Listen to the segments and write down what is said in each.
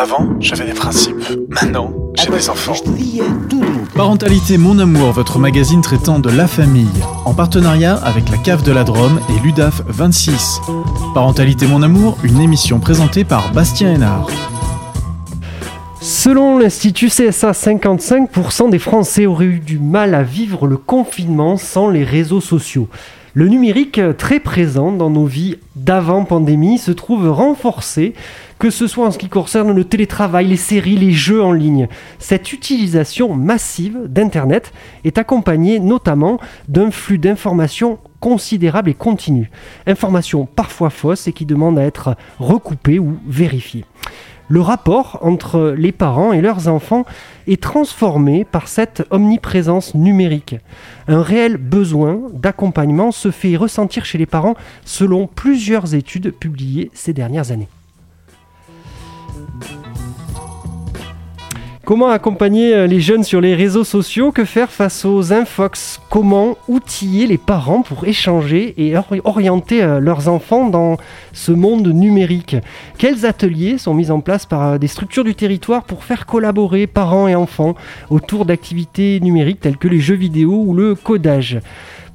Avant, j'avais des principes. Maintenant, j'ai des enfants. Parentalité Mon Amour, votre magazine traitant de la famille, en partenariat avec la Cave de la Drôme et l'UDAF 26. Parentalité Mon Amour, une émission présentée par Bastien Hénard. Selon l'Institut CSA, 55% des Français auraient eu du mal à vivre le confinement sans les réseaux sociaux. Le numérique, très présent dans nos vies d'avant pandémie, se trouve renforcé, que ce soit en ce qui concerne le télétravail, les séries, les jeux en ligne. Cette utilisation massive d'Internet est accompagnée notamment d'un flux d'informations considérable et continu. Informations parfois fausses et qui demandent à être recoupées ou vérifiées. Le rapport entre les parents et leurs enfants est transformé par cette omniprésence numérique. Un réel besoin d'accompagnement se fait ressentir chez les parents selon plusieurs études publiées ces dernières années. Comment accompagner euh, les jeunes sur les réseaux sociaux? Que faire face aux infox? Comment outiller les parents pour échanger et orienter euh, leurs enfants dans ce monde numérique? Quels ateliers sont mis en place par euh, des structures du territoire pour faire collaborer parents et enfants autour d'activités numériques telles que les jeux vidéo ou le codage?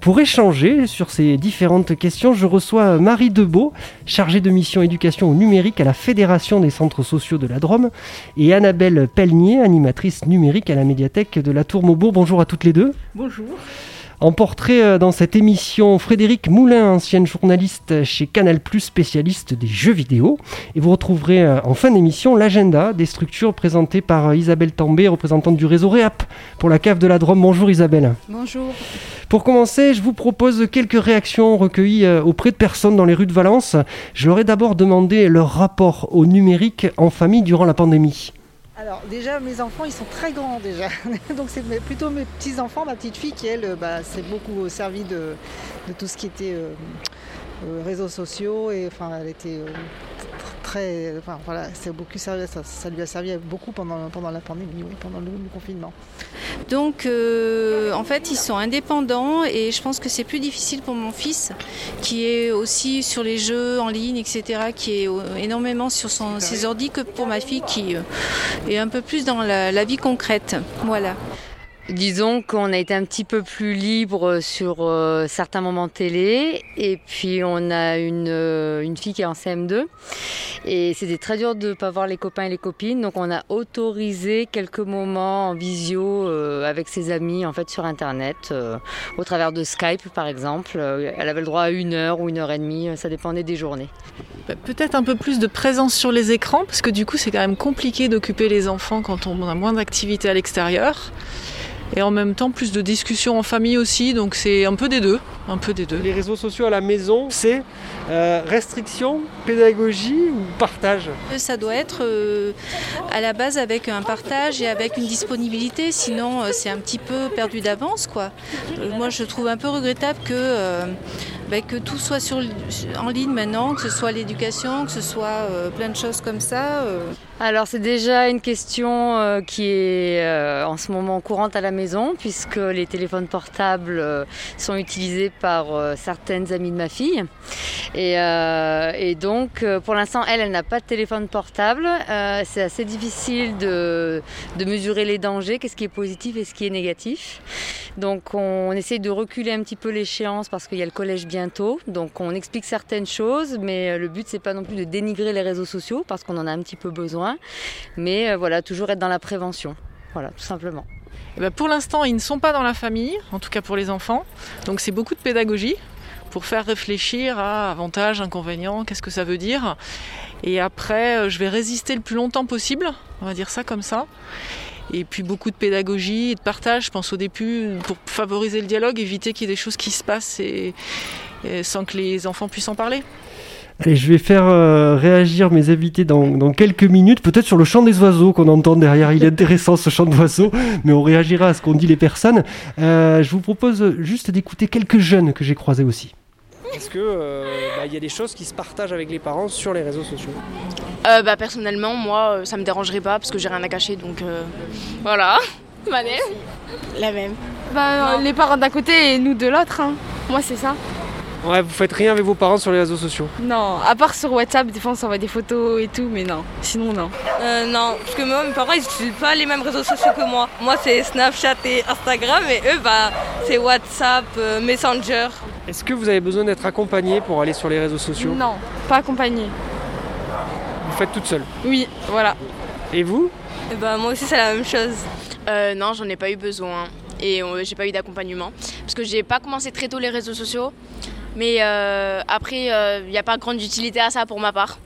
Pour échanger sur ces différentes questions, je reçois Marie Debeau, chargée de mission éducation au numérique à la Fédération des centres sociaux de la Drôme, et Annabelle Pelnier, animatrice numérique à la médiathèque de la Tour Maubourg. Bonjour à toutes les deux. Bonjour. En portrait euh, dans cette émission, Frédéric Moulin, ancienne journaliste chez Canal+, spécialiste des jeux vidéo. Et vous retrouverez euh, en fin d'émission l'agenda des structures présentées par euh, Isabelle També, représentante du réseau REAP pour la cave de la Drôme. Bonjour Isabelle. Bonjour. Pour commencer, je vous propose quelques réactions recueillies auprès de personnes dans les rues de Valence. Je leur ai d'abord demandé leur rapport au numérique en famille durant la pandémie. Alors déjà mes enfants ils sont très grands déjà. Donc c'est plutôt mes petits enfants, ma petite fille qui elle bah, s'est beaucoup servi de, tout ce qui était euh, euh, réseaux sociaux et enfin elle était euh, très. Voilà, beaucoup servi, ça, lui a servi beaucoup pendant, pendant la pandémie, pendant le, confinement. Donc euh, en fait ils sont indépendants et je pense que c'est plus difficile pour mon fils qui est aussi sur les jeux en ligne, etc., qui est énormément sur ses ordi que pour ma fille qui est un peu plus dans la, la vie concrète. Voilà. Disons qu'on a été un petit peu plus libre sur euh, certains moments de télé et puis on a une, euh, fille qui est en CM2 et c'était très dur de ne pas voir les copains et les copines donc on a autorisé quelques moments en visio euh, avec ses amis en fait sur internet au travers de Skype par exemple. Elle avait le droit à une heure ou une heure et demie, ça dépendait des journées. Bah, peut-être un peu plus de présence sur les écrans parce que du coup c'est quand même compliqué d'occuper les enfants quand on a moins d'activité à l'extérieur et en même temps plus de discussions en famille aussi, donc c'est un peu des deux, un peu des deux. Les réseaux sociaux à la maison, c'est euh, restriction, pédagogie ou partage? Ça doit être euh, à la base avec un partage et avec une disponibilité, sinon euh, c'est un petit peu perdu d'avance quoi. moi je trouve un peu regrettable que ben, que tout soit en ligne maintenant, que ce soit l'éducation, que ce soit plein de choses comme ça. Alors c'est déjà une question euh, qui est euh, en ce moment courante à la maison puisque les téléphones portables euh, sont utilisés par certaines amies de ma fille. Et, donc pour l'instant elle, elle n'a pas de téléphone portable. c'est assez difficile de, mesurer les dangers, qu'est-ce qui est positif et ce qui est négatif. Donc on, essaie de reculer un petit peu l'échéance parce qu'il y a le collège bientôt. Donc on explique certaines choses mais le but c'est pas non plus de dénigrer les réseaux sociaux parce qu'on en a un petit peu besoin. Mais euh, voilà, toujours être dans la prévention. Voilà, tout simplement. Eh ben, pour l'instant, ils ne sont pas dans la famille, en tout cas pour les enfants. Donc c'est beaucoup de pédagogie pour faire réfléchir à avantages, inconvénients, qu'est-ce que ça veut dire. Et après, euh, je vais résister le plus longtemps possible, on va dire ça comme ça. Et puis beaucoup de pédagogie et de partage, je pense au début, pour favoriser le dialogue, éviter qu'il y ait des choses qui se passent sans que les enfants puissent en parler. Allez, je vais faire euh, réagir mes invités dans, quelques minutes, peut-être sur le chant des oiseaux qu'on entend derrière. Il est intéressant ce chant d'oiseaux, mais on réagira à ce qu'ont dit les personnes. Euh, je vous propose juste d'écouter quelques jeunes que j'ai croisés aussi. Est-ce qu'il euh, bah, y a des choses qui se partagent avec les parents sur les réseaux sociaux? Bah, Personnellement, moi, ça me dérangerait pas parce que j'ai rien à cacher, donc voilà. La même. Bah, les parents d'un côté et nous de l'autre. Hein. Moi, c'est ça. Ouais, vous faites rien avec vos parents sur les réseaux sociaux Non, à part sur WhatsApp, des fois on s'envoie des photos et tout, mais non. Sinon, non. Euh, non, parce que moi, mes parents, ils n'utilisent pas les mêmes réseaux sociaux que moi. Moi, c'est Snapchat et Instagram, et eux, bah, c'est WhatsApp, euh, Messenger. Est-ce que vous avez besoin d'être accompagné pour aller sur les réseaux sociaux? Non, pas accompagné. Vous faites toute seule? Oui, voilà. Et vous? Et bah, moi aussi, c'est la même chose. Euh, non, j'en ai pas eu besoin et euh, j'ai pas eu d'accompagnement parce que j'ai pas commencé très tôt les réseaux sociaux. Mais euh, après, il n'y a pas grande utilité à ça pour ma part.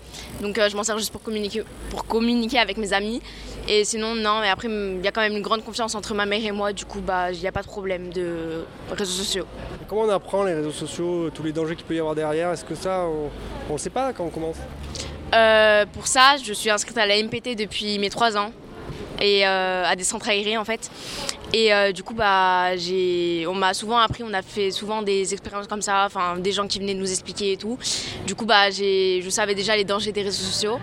Donc je m'en sers juste pour communiquer, pour communiquer avec mes amis. Et sinon, non, mais après, il y a quand même une grande confiance entre ma mère et moi. Du coup, bah, il n'y a pas de problème de réseaux sociaux. Comment on apprend les réseaux sociaux, tous les dangers qu'il peut y avoir derrière? Est-ce que ça, on ne sait pas quand on commence? Pour ça, je suis inscrite à la MPT depuis mes 3 ans et euh, à des centres aérés en fait. Et euh, du coup, bah, on m'a souvent appris, on a fait souvent des expériences comme ça, des gens qui venaient nous expliquer et tout. Du coup, bah, je savais déjà les dangers des réseaux sociaux.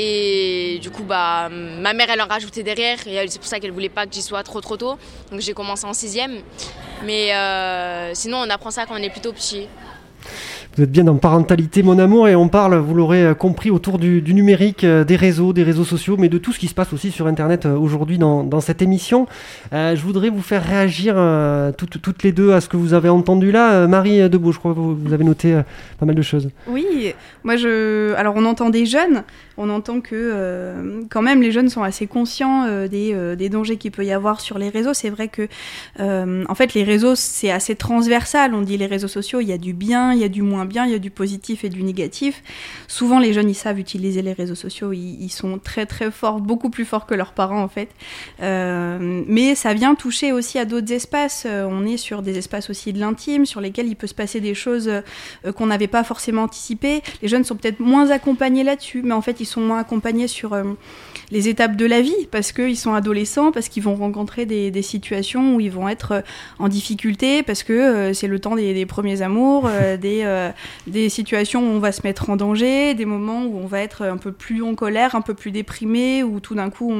Et du coup, bah, ma mère, elle en rajoutait derrière. Et c'est pour ça qu'elle voulait pas que j'y sois trop trop tôt. Donc j'ai commencé en sixième. Mais euh, sinon, on apprend ça quand on est plutôt petit. Vous êtes bien dans Parentalité Mon Amour et on parle, vous l'aurez euh, compris, autour du, numérique, euh, des réseaux, des réseaux sociaux, mais de tout ce qui se passe aussi sur Internet euh, aujourd'hui dans, cette émission. je voudrais vous faire réagir toutes, les deux à ce que vous avez entendu là. Marie Debeau, je crois que vous, avez noté pas mal de choses. Oui, moi je... Alors on entend des jeunes, on entend que quand même les jeunes sont assez conscients des, des, dangers qu'il peut y avoir sur les réseaux. C'est vrai que en fait les réseaux c'est assez transversal. On dit les réseaux sociaux, il y a du bien, il y a du moins bien, il y a du positif et du négatif. Souvent, les jeunes, ils savent utiliser les réseaux sociaux, ils, sont très très forts, beaucoup plus forts que leurs parents en fait. Euh, mais ça vient toucher aussi à d'autres espaces. Euh, on est sur des espaces aussi de l'intime, sur lesquels il peut se passer des choses euh, qu'on n'avait pas forcément anticipées. Les jeunes sont peut-être moins accompagnés là-dessus, mais en fait, ils sont moins accompagnés sur les étapes de la vie, parce qu'ils sont adolescents, parce qu'ils vont rencontrer des, situations où ils vont être en difficulté, parce que c'est le temps des, des premiers amours, des, des situations où on va se mettre en danger, des moments où on va être un peu plus en colère, un peu plus déprimé, où tout d'un coup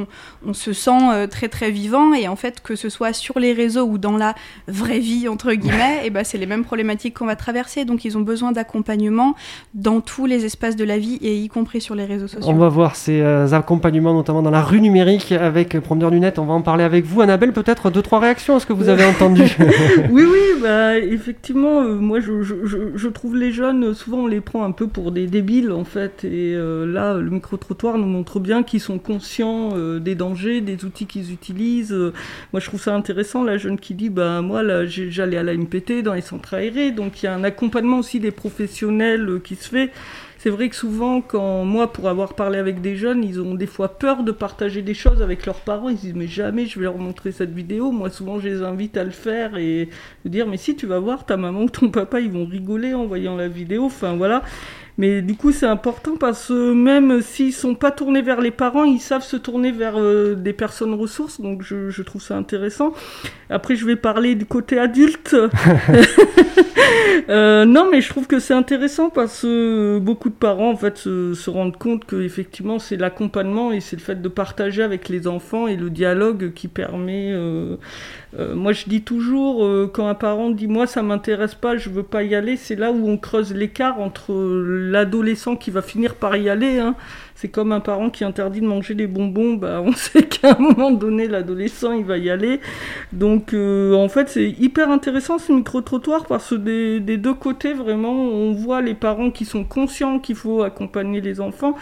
on, se sent euh, très très vivant. Et en fait, que ce soit sur les réseaux ou dans la vraie vie, entre guillemets, et eh ben, c'est les mêmes problématiques qu'on va traverser. Donc ils ont besoin d'accompagnement dans tous les espaces de la vie et y compris sur les réseaux sociaux. On va voir ces euh, accompagnements, notamment dans la rue numérique avec euh, Promeneur du Net. On va en parler avec vous. Annabelle, peut-être deux, trois réactions à ce que vous avez entendu. oui, oui, bah, effectivement, moi je, je trouve les jeunes souvent on les prend un peu pour des débiles en fait. Et euh, là, le micro-trottoir nous montre bien qu'ils sont conscients euh, des dangers, des outils qu'ils utilisent. moi, je trouve ça intéressant, la jeune qui dit Bah, moi, là, j'allais à la MPT dans les centres aérés. Donc, il y a un accompagnement aussi des professionnels euh, qui se fait. C'est vrai que souvent, quand moi, pour avoir parlé avec des jeunes, ils ont des fois peur de partager des choses avec leurs parents. Ils disent mais jamais je vais leur montrer cette vidéo. Moi, souvent, je les invite à le faire et dire mais si tu vas voir ta maman ou ton papa, ils vont rigoler en voyant la vidéo. Enfin voilà. Mais du coup, c'est important parce que même s'ils sont pas tournés vers les parents, ils savent se tourner vers euh, des personnes ressources. Donc, je, je, trouve ça intéressant. Après, je vais parler du côté adulte. euh, non, mais je trouve que c'est intéressant parce que beaucoup de parents, en fait, se, se rendent compte que effectivement, c'est l'accompagnement et c'est le fait de partager avec les enfants et le dialogue qui permet euh, euh, moi, je dis toujours, euh, quand un parent dit moi ça m'intéresse pas, je veux pas y aller, c'est là où on creuse l'écart entre l'adolescent qui va finir par y aller. Hein. C'est comme un parent qui interdit de manger des bonbons, bah, on sait qu'à un moment donné, l'adolescent il va y aller. Donc, euh, en fait, c'est hyper intéressant ce micro-trottoir parce que des, des deux côtés, vraiment, on voit les parents qui sont conscients qu'il faut accompagner les enfants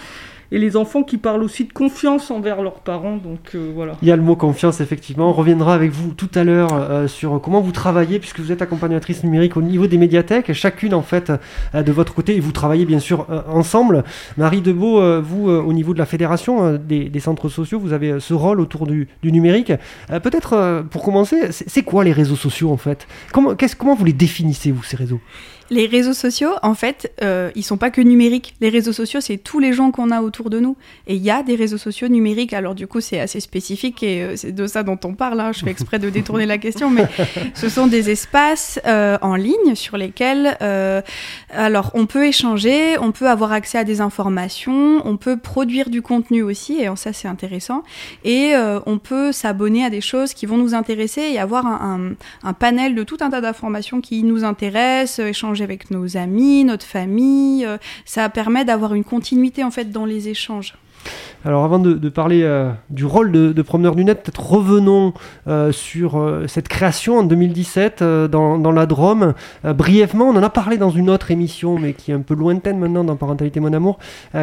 et les enfants qui parlent aussi de confiance envers leurs parents. Donc euh, voilà. Il y a le mot confiance, effectivement. On reviendra avec vous tout à l'heure euh, sur comment vous travaillez, puisque vous êtes accompagnatrice numérique au niveau des médiathèques, chacune en fait euh, de votre côté, et vous travaillez bien sûr ensemble. Marie Debeau, vous, au niveau de la fédération des, centres sociaux, vous avez ce rôle autour du, numérique. Peut-être pour commencer, c'est quoi les réseaux sociaux en fait? Comment, comment vous les définissez, vous, ces réseaux? Les réseaux sociaux, en fait, euh, ils sont pas que numériques. Les réseaux sociaux, c'est tous les gens qu'on a autour de nous. Et il y a des réseaux sociaux numériques. Alors du coup, c'est assez spécifique et euh, c'est de ça dont on parle. Hein. Je fais exprès de détourner la question, mais ce sont des espaces euh, en ligne sur lesquels, euh, alors, on peut échanger, on peut avoir accès à des informations, on peut produire du contenu aussi, et en ça, c'est intéressant. Et on peut s'abonner à des choses qui vont nous intéresser et avoir un, un, un panel de tout un tas d'informations qui nous intéressent, échanger avec nos amis, notre famille. ça permet d'avoir une continuité en fait dans les échanges. Alors avant de, parler euh, du rôle de, promeneur du net, peut-être revenons euh, sur euh, cette création en 2017 dans, la Drôme. brièvement, on en a parlé dans une autre émission, mais qui est un peu lointaine maintenant dans Parentalité Mon Amour.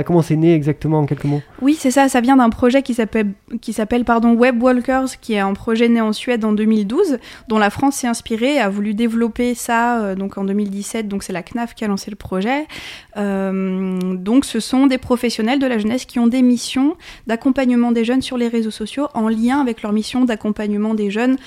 comment c'est né exactement en quelques mots? Oui, c'est ça, ça vient d'un projet qui s'appelle, Web Walkers, qui est un projet né en Suède en 2012, dont la France s'est inspirée a voulu développer ça donc en 2017. Donc c'est la CNAF qui a lancé le projet. donc ce sont des professionnels de la jeunesse qui ont des missions d'accompagnement des jeunes sur les réseaux sociaux en lien avec leur mission d'accompagnement des jeunes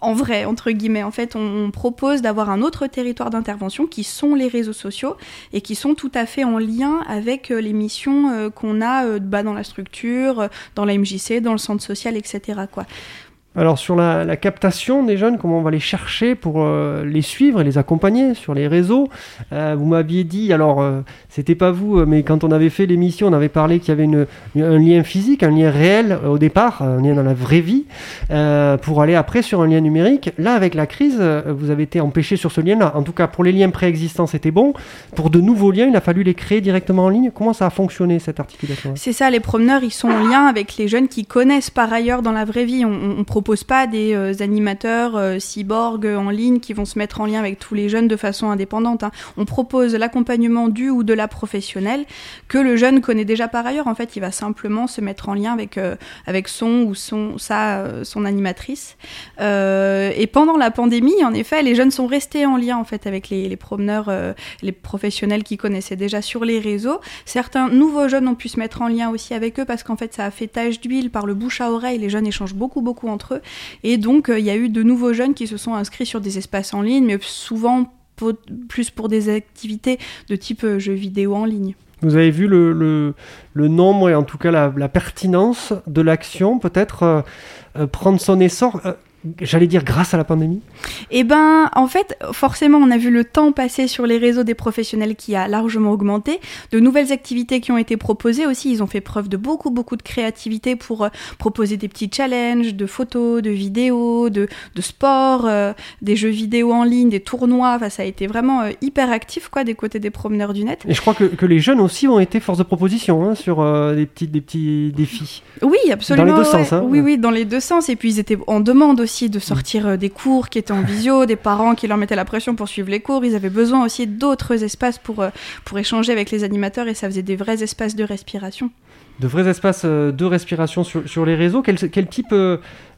en vrai, entre guillemets. En fait, on, propose d'avoir un autre territoire d'intervention qui sont les réseaux sociaux et qui sont tout à fait en lien avec euh, les missions euh, qu'on a euh, bah, dans la structure, dans la MJC, dans le centre social, etc. Alors sur la, captation des jeunes, comment on va les chercher pour euh, les suivre et les accompagner sur les réseaux? Euh, Vous m'aviez dit, alors euh, c'était pas vous, mais quand on avait fait l'émission, on avait parlé qu'il y avait une, un lien physique, un lien réel au départ, un lien dans la vraie vie, pour aller après sur un lien numérique. Là, avec la crise, vous avez été empêché sur ce lien-là. En tout cas, pour les liens préexistants, c'était bon. Pour de nouveaux liens, il a fallu les créer directement en ligne. Comment ça a fonctionné cette articulation? C'est ça, les promeneurs, ils sont en lien avec les jeunes qui connaissent par ailleurs dans la vraie vie. On, on propose propose pas des euh, animateurs euh, cyborgs en ligne qui vont se mettre en lien avec tous les jeunes de façon indépendante. Hein. On propose l'accompagnement du ou de la professionnelle que le jeune connaît déjà par ailleurs. En fait, il va simplement se mettre en lien avec, euh, avec son ou son, sa, son animatrice. et pendant la pandémie, en effet, les jeunes sont restés en lien en fait avec les, les promeneurs, les professionnels qui connaissaient déjà sur les réseaux. Certains nouveaux jeunes ont pu se mettre en lien aussi avec eux parce qu'en fait, ça a fait tache d'huile par le bouche à oreille. Les jeunes échangent beaucoup, beaucoup entre Et donc, euh, il y a eu de nouveaux jeunes qui se sont inscrits sur des espaces en ligne, mais souvent plus pour des activités de type euh, jeux vidéo en ligne. Vous avez vu le, nombre et en tout cas la, pertinence de l'action peut-être euh, prendre son essor j'allais dire grâce à la pandémie Eh ben, en fait, forcément, on a vu le temps passer sur les réseaux des professionnels qui a largement augmenté. De nouvelles activités qui ont été proposées aussi. Ils ont fait preuve de beaucoup, beaucoup de créativité pour euh, proposer des petits challenges de photos, de vidéos, de, de sport, euh, des jeux vidéo en ligne, des tournois. Enfin, ça a été vraiment euh, hyper actif, quoi, des côtés des promeneurs du net. Et je crois que, que les jeunes aussi ont été force de proposition hein, sur des, petits, des petits défis. Oui, absolument. Dans les deux sens. Hein, oui, oui, dans les deux sens. Et puis, ils étaient en demande aussi de sortir euh, des cours qui étaient en visio, des parents qui leur mettaient la pression pour suivre les cours. Ils avaient besoin aussi d'autres espaces pour, euh, pour échanger avec les animateurs et ça faisait des vrais espaces de respiration. De vrais espaces euh, de respiration sur, sur les réseaux. Quel, quel type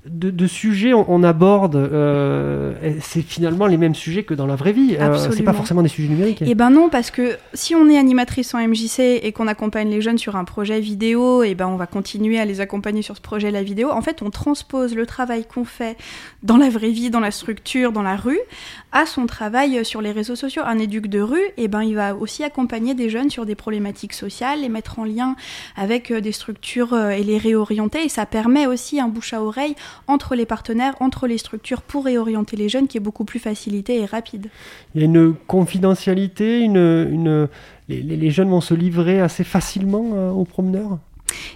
de, sujets on, aborde, euh, c'est finalement les mêmes sujets que dans la vraie vie. Euh, c'est pas forcément des sujets numériques. Eh ben non, parce que si on est animatrice en MJC et qu'on accompagne les jeunes sur un projet vidéo, et eh ben on va continuer à les accompagner sur ce projet la vidéo. En fait, on transpose le travail qu'on fait dans la vraie vie, dans la structure, dans la rue, à son travail sur les réseaux sociaux. Un éduc de rue, et eh ben il va aussi accompagner des jeunes sur des problématiques sociales, les mettre en lien avec euh, des structures et les réorienter. Et ça permet aussi un bouche à oreille entre les partenaires, entre les structures pour réorienter les jeunes qui est beaucoup plus facilité et rapide. Il y a une confidentialité, les, jeunes vont se livrer assez facilement euh, aux promeneurs?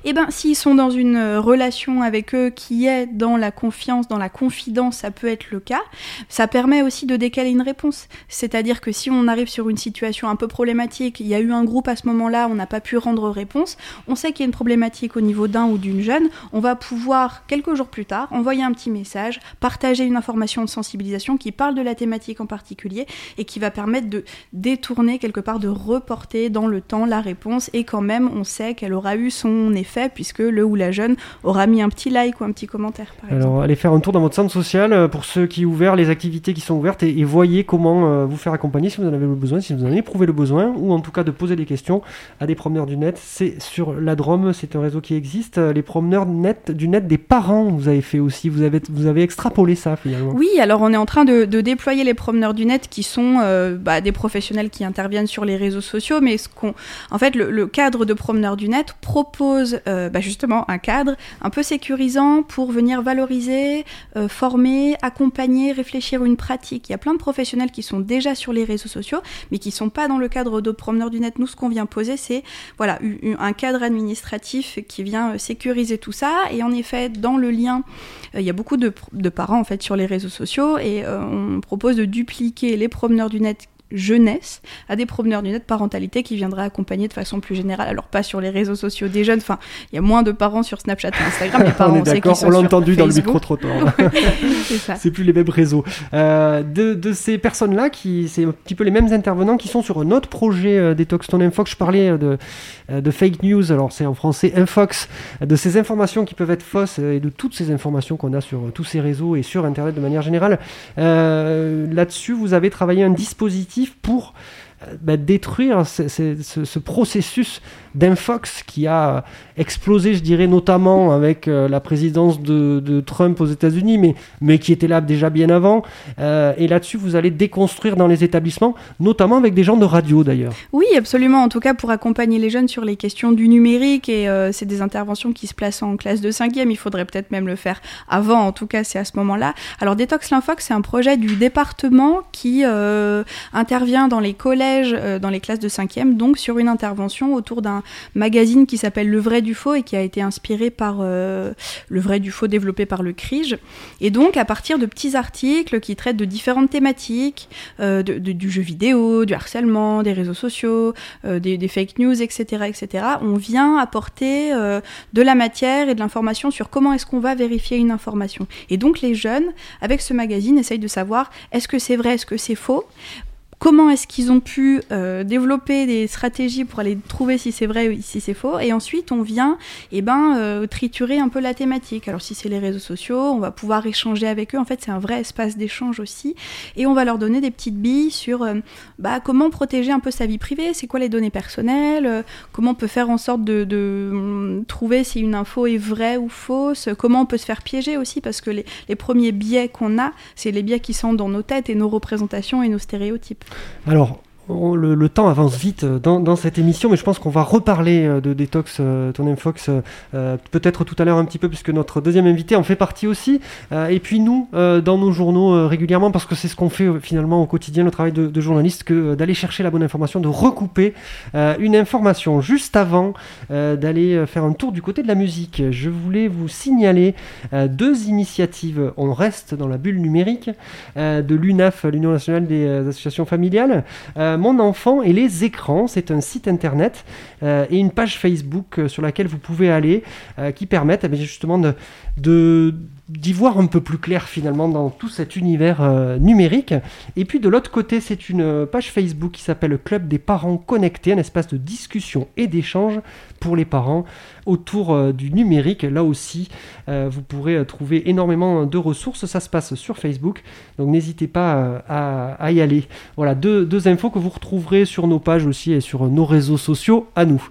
Eh bien, s'ils sont dans une euh, relation avec eux qui est dans la confiance, dans la confidence, ça peut être le cas. Ça permet aussi de décaler une réponse. C'est-à-dire que si on arrive sur une situation un peu problématique, il y a eu un groupe à ce moment-là, on n'a pas pu rendre réponse, on sait qu'il y a une problématique au niveau d'un ou d'une jeune, on va pouvoir, quelques jours plus tard, envoyer un petit message, partager une information de sensibilisation qui parle de la thématique en particulier et qui va permettre de détourner quelque part, de reporter dans le temps la réponse et quand même on sait qu'elle aura eu son effet puisque le ou la jeune aura mis un petit like ou un petit commentaire. Par Alors allez faire un tour dans votre centre social euh, pour ceux qui ouverts, les activités qui sont ouvertes et, voyez comment euh, vous faire accompagner si vous en avez le besoin, si vous en avez éprouvé le besoin ou en tout cas de poser des questions à des promeneurs du net. C'est sur la Drôme, c'est un réseau qui existe. Les promeneurs net, du net des parents, vous avez fait aussi, vous avez, vous avez extrapolé ça finalement. Oui, alors on est en train de, déployer les promeneurs du net qui sont euh, bah, des professionnels qui interviennent sur les réseaux sociaux, mais ce qu'on, en fait, le, le cadre de promeneurs du net propose euh, bah, justement un cadre un peu sécurisant pour venir valoriser, euh, former, accompagner, réfléchir une pratique. Il y a plein de professionnels qui sont déjà sur les réseaux sociaux, mais qui ne sont pas dans le cadre de promeneurs du net. Nous, ce qu'on vient poser, c'est voilà, un cadre administratif qui vient euh, sécuriser tout ça. Et en effet, dans le lien, il y a beaucoup de, de, parents en fait sur les réseaux sociaux et on propose de dupliquer les promeneurs du net jeunesse à des promeneurs du net parentalité qui viendraient accompagner de façon plus générale. Alors pas sur les réseaux sociaux des jeunes, enfin il y a moins de parents sur Snapchat et Instagram, les parents on est d'accord, on l'a entendu dans le micro-trottoir. c'est c'est plus les mêmes réseaux. Euh, de, de, ces personnes-là, qui c'est un petit peu les mêmes intervenants qui sont sur un autre projet euh, Detox Ton Infox. Je parlais de, euh, de fake news, alors c'est en français Infox, de ces informations qui peuvent être fausses et de toutes ces informations qu'on a sur tous ces réseaux et sur Internet de manière générale. Là-dessus, vous avez travaillé un dispositif pour bah, détruire ce, processus d'infox qui a explosé, je dirais, notamment avec euh, la présidence de, Trump aux États-Unis, mais, mais qui était là déjà bien avant. Euh, et là-dessus, vous allez déconstruire dans les établissements, notamment avec des gens de radio d'ailleurs. Oui, absolument. En tout cas, pour accompagner les jeunes sur les questions du numérique, et euh, c'est des interventions qui se placent en classe de 5e. Il faudrait peut-être même le faire avant, en tout cas, c'est à ce moment-là. Alors, Détox l'Infox, c'est un projet du département qui intervient dans les collèges, dans les classes de 5e, donc sur une intervention autour d'un magazine qui s'appelle Le Vrai du Faux et qui a été inspiré par euh, Le Vrai du Faux développé par le CRIGE. Et donc, à partir de petits articles qui traitent de différentes thématiques, euh, de, du jeu vidéo, du harcèlement, des réseaux sociaux, euh, des, fake news, etc., etc., on vient apporter de la matière et de l'information sur comment est-ce qu'on va vérifier une information. Et donc, les jeunes, avec ce magazine, essayent de savoir est-ce que c'est vrai, est-ce que c'est faux? Comment est-ce qu'ils ont pu euh, développer des stratégies pour aller trouver si c'est vrai ou si c'est faux. Et ensuite, on vient eh ben, euh, triturer un peu la thématique. Alors, si c'est les réseaux sociaux, on va pouvoir échanger avec eux. En fait, c'est un vrai espace d'échange aussi. Et on va leur donner des petites billes sur euh, bah, comment protéger un peu sa vie privée, c'est quoi les données personnelles, comment on peut faire en sorte de, hum, trouver si une info est vraie ou fausse, comment on peut se faire piéger aussi, parce que les premiers biais qu'on a, c'est les biais qui sont dans nos têtes et nos représentations et nos stéréotypes. Alors, le, temps avance vite euh, dans, cette émission, mais je pense qu'on va reparler euh, de Detox euh, Ton Fox peut-être tout à l'heure un petit peu, puisque notre deuxième invité en fait partie aussi. et puis nous, dans nos journaux régulièrement, parce que c'est ce qu'on fait finalement au quotidien, le travail de, journaliste, que d'aller chercher la bonne information, de recouper une information. Juste avant d'aller faire un tour du côté de la musique, je voulais vous signaler deux initiatives. On reste dans la bulle numérique de l'UNAF, l'Union nationale des associations familiales. Euh, mon enfant et les écrans. C'est un site internet euh, et une page Facebook euh, sur laquelle vous pouvez aller qui permettent eh justement de, d'y voir un peu plus clair finalement dans tout cet univers numérique. Et puis de l'autre côté, c'est une page Facebook qui s'appelle Club des parents connectés, un espace de discussion et d'échange pour les parents autour euh, du numérique. Là aussi, euh, vous pourrez euh, trouver énormément de ressources. Ça se passe sur Facebook, donc n'hésitez pas à, y aller. Voilà, deux infos que vous retrouverez sur nos pages aussi et sur nos réseaux sociaux à nous.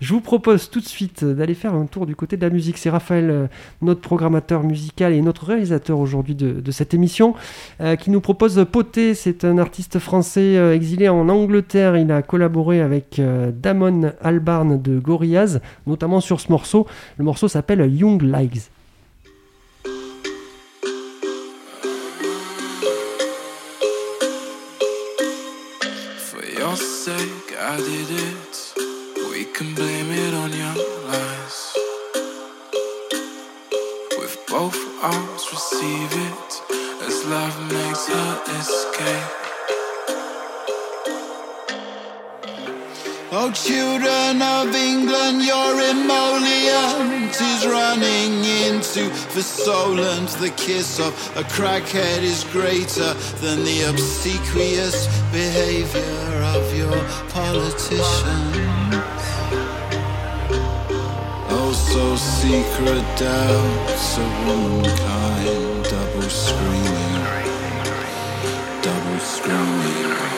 Je vous propose tout de suite d'aller faire un tour du côté de la musique. C'est Raphaël, euh, notre programmateur musical et notre réalisateur aujourd'hui de, cette émission, euh, qui nous propose Poté. C'est un artiste français euh, exilé en Angleterre. Il a collaboré avec Damon Albarn de Gorillaz, notamment sur ce morceau. Le morceau s'appelle Young Legs. Can blame it on your lies. With both arms, receive it as love makes her escape. Oh, children of England, your emollient is running into for Solent. The kiss of a crackhead is greater than the obsequious behavior of your politicians so secret doubts of womankind, double screaming, double screaming.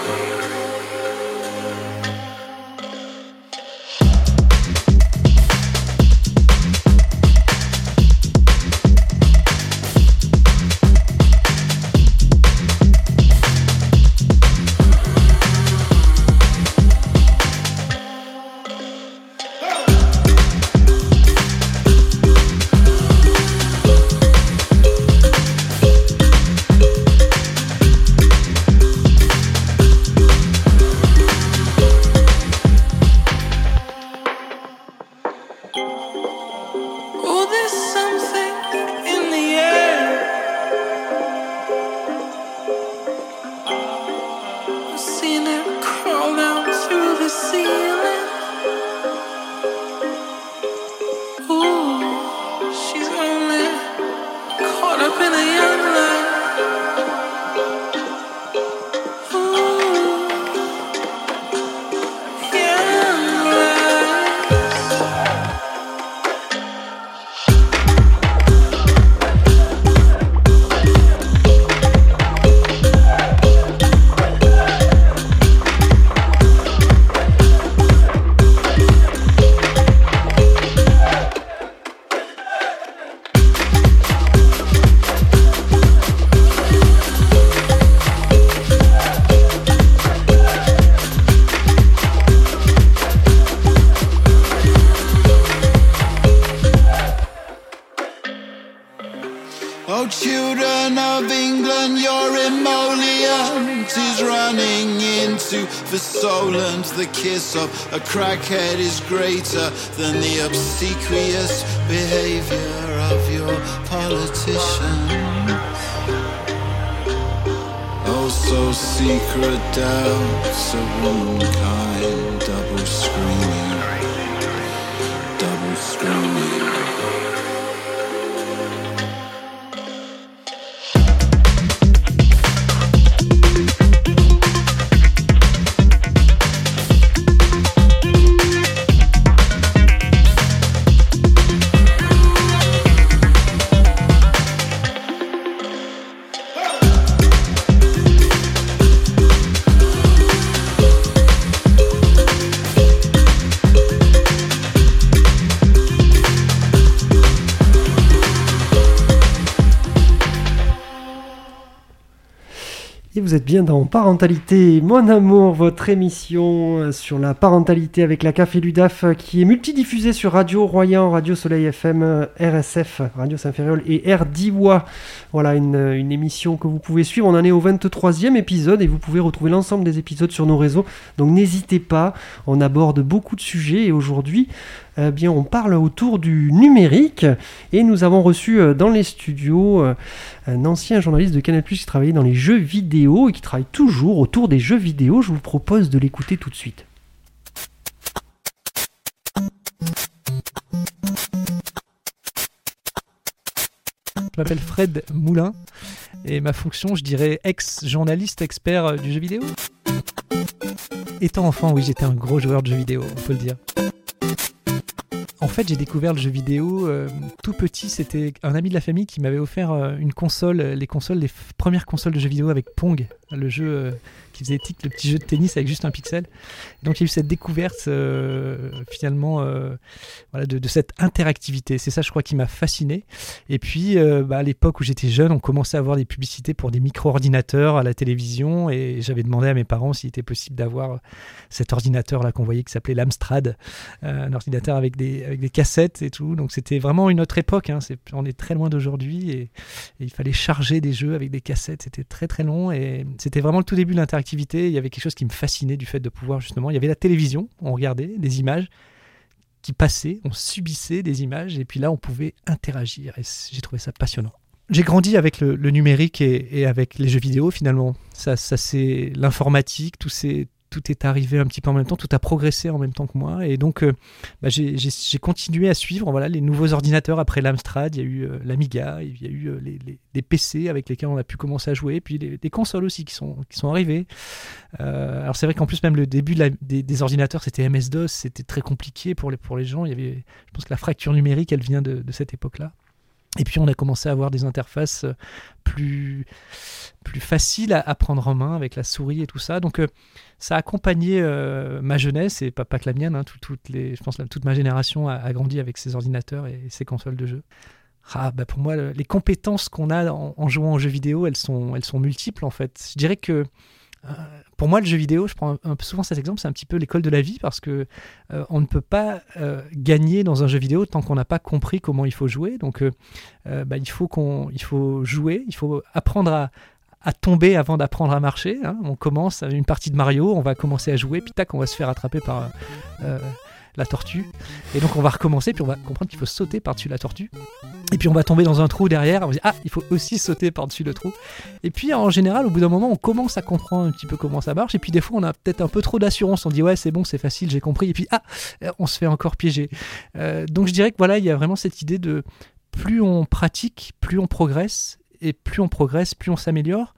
A crackhead is greater than the obsequious behavior of your politicians. Oh, so secret doubts of womankind, double screaming, vous êtes bien dans Parentalité, mon amour, votre émission euh, sur la parentalité avec la Café Ludaf euh, qui est multidiffusée sur Radio Royan, Radio Soleil FM, euh, RSF, Radio Saint-Ferréol et RDIWA. Voilà une, une, émission que vous pouvez suivre. On en est au 23e épisode et vous pouvez retrouver l'ensemble des épisodes sur nos réseaux. Donc n'hésitez pas, on aborde beaucoup de sujets et aujourd'hui, eh bien, on parle autour du numérique et nous avons reçu euh, dans les studios euh, un ancien journaliste de Canal+, qui travaillait dans les jeux vidéo et qui travaille toujours autour des jeux vidéo. Je vous propose de l'écouter tout de suite. Je m'appelle Fred Moulin et ma fonction, je dirais ex-journaliste expert euh, du jeu vidéo. Étant enfant, oui, j'étais un gros joueur de jeux vidéo, on peut le dire. En fait, j'ai découvert le jeu vidéo euh, tout petit. C'était un ami de la famille qui m'avait offert euh, une console, les consoles, les premières consoles de jeux vidéo avec Pong, le jeu euh, qui faisait tic, le petit jeu de tennis avec juste un pixel. Donc il y a eu cette découverte finalement de, cette interactivité. C'est ça, je crois, qui m'a fasciné. Et puis bah, à l'époque où j'étais jeune, on commençait à avoir des publicités pour des micro-ordinateurs à la télévision et j'avais demandé à mes parents s'il était possible d'avoir cet ordinateur là qu'on voyait qui s'appelait l'Amstrad, un ordinateur avec des, avec des cassettes et tout. Donc c'était vraiment une autre époque. Hein. on est très loin d'aujourd'hui et, il fallait charger des jeux avec des cassettes. C'était très très long et c'était vraiment le tout début de l'interactivité. Il y avait quelque chose qui me fascinait du fait de pouvoir justement. Il y avait la télévision, on regardait des images qui passaient, on subissait des images et puis là on pouvait interagir et j'ai trouvé ça passionnant. J'ai grandi avec le, numérique et, avec les jeux vidéo finalement. Ça, ça c'est l'informatique, tous ces, tout est arrivé un petit peu en même temps, tout a progressé en même temps que moi. Et donc, euh, bah, j'ai continué à suivre voilà, les nouveaux ordinateurs après l'Amstrad. Il y a eu euh, l'Amiga, il y a eu euh, les, PC avec lesquels on a pu commencer à jouer, puis des consoles aussi qui sont, arrivées. alors, c'est vrai qu'en plus, même le début des, ordinateurs, c'était MS-DOS, c'était très compliqué pour les, gens. Il y avait, je pense que la fracture numérique, elle vient de cette époque-là. Et puis on a commencé à avoir des interfaces plus, plus faciles à, prendre en main avec la souris et tout ça. Donc ça a accompagné euh, ma jeunesse et pas, pas que la mienne. Hein, toutes les, je pense que toute ma génération a, grandi avec ces ordinateurs et ces consoles de jeux. Ah, bah pour moi, les compétences qu'on a en, jouant aux jeux vidéo, elles sont, elles sont multiples en fait. Je dirais que euh, pour moi, le jeu vidéo, je prends souvent cet exemple, c'est un petit peu l'école de la vie parce que euh, on ne peut pas gagner dans un jeu vidéo tant qu'on n'a pas compris comment il faut jouer. Donc, bah, il faut qu'on, il faut jouer, il faut apprendre à, tomber avant d'apprendre à marcher. Hein. On commence une partie de Mario, on va commencer à jouer, puis tac, on va se faire attraper par euh, la tortue. Et donc on va recommencer, puis on va comprendre qu'il faut sauter par-dessus la tortue. Et puis on va tomber dans un trou derrière, on va dire ah, il faut aussi sauter par-dessus le trou. Et puis en général, au bout d'un moment, on commence à comprendre un petit peu comment ça marche. Et puis des fois, on a peut-être un peu trop d'assurance, on dit ouais, c'est bon, c'est facile, j'ai compris. Et puis ah, on se fait encore piéger. Euh, donc je dirais que voilà, il y a vraiment cette idée de plus on pratique, plus on progresse et plus on progresse, plus on s'améliore.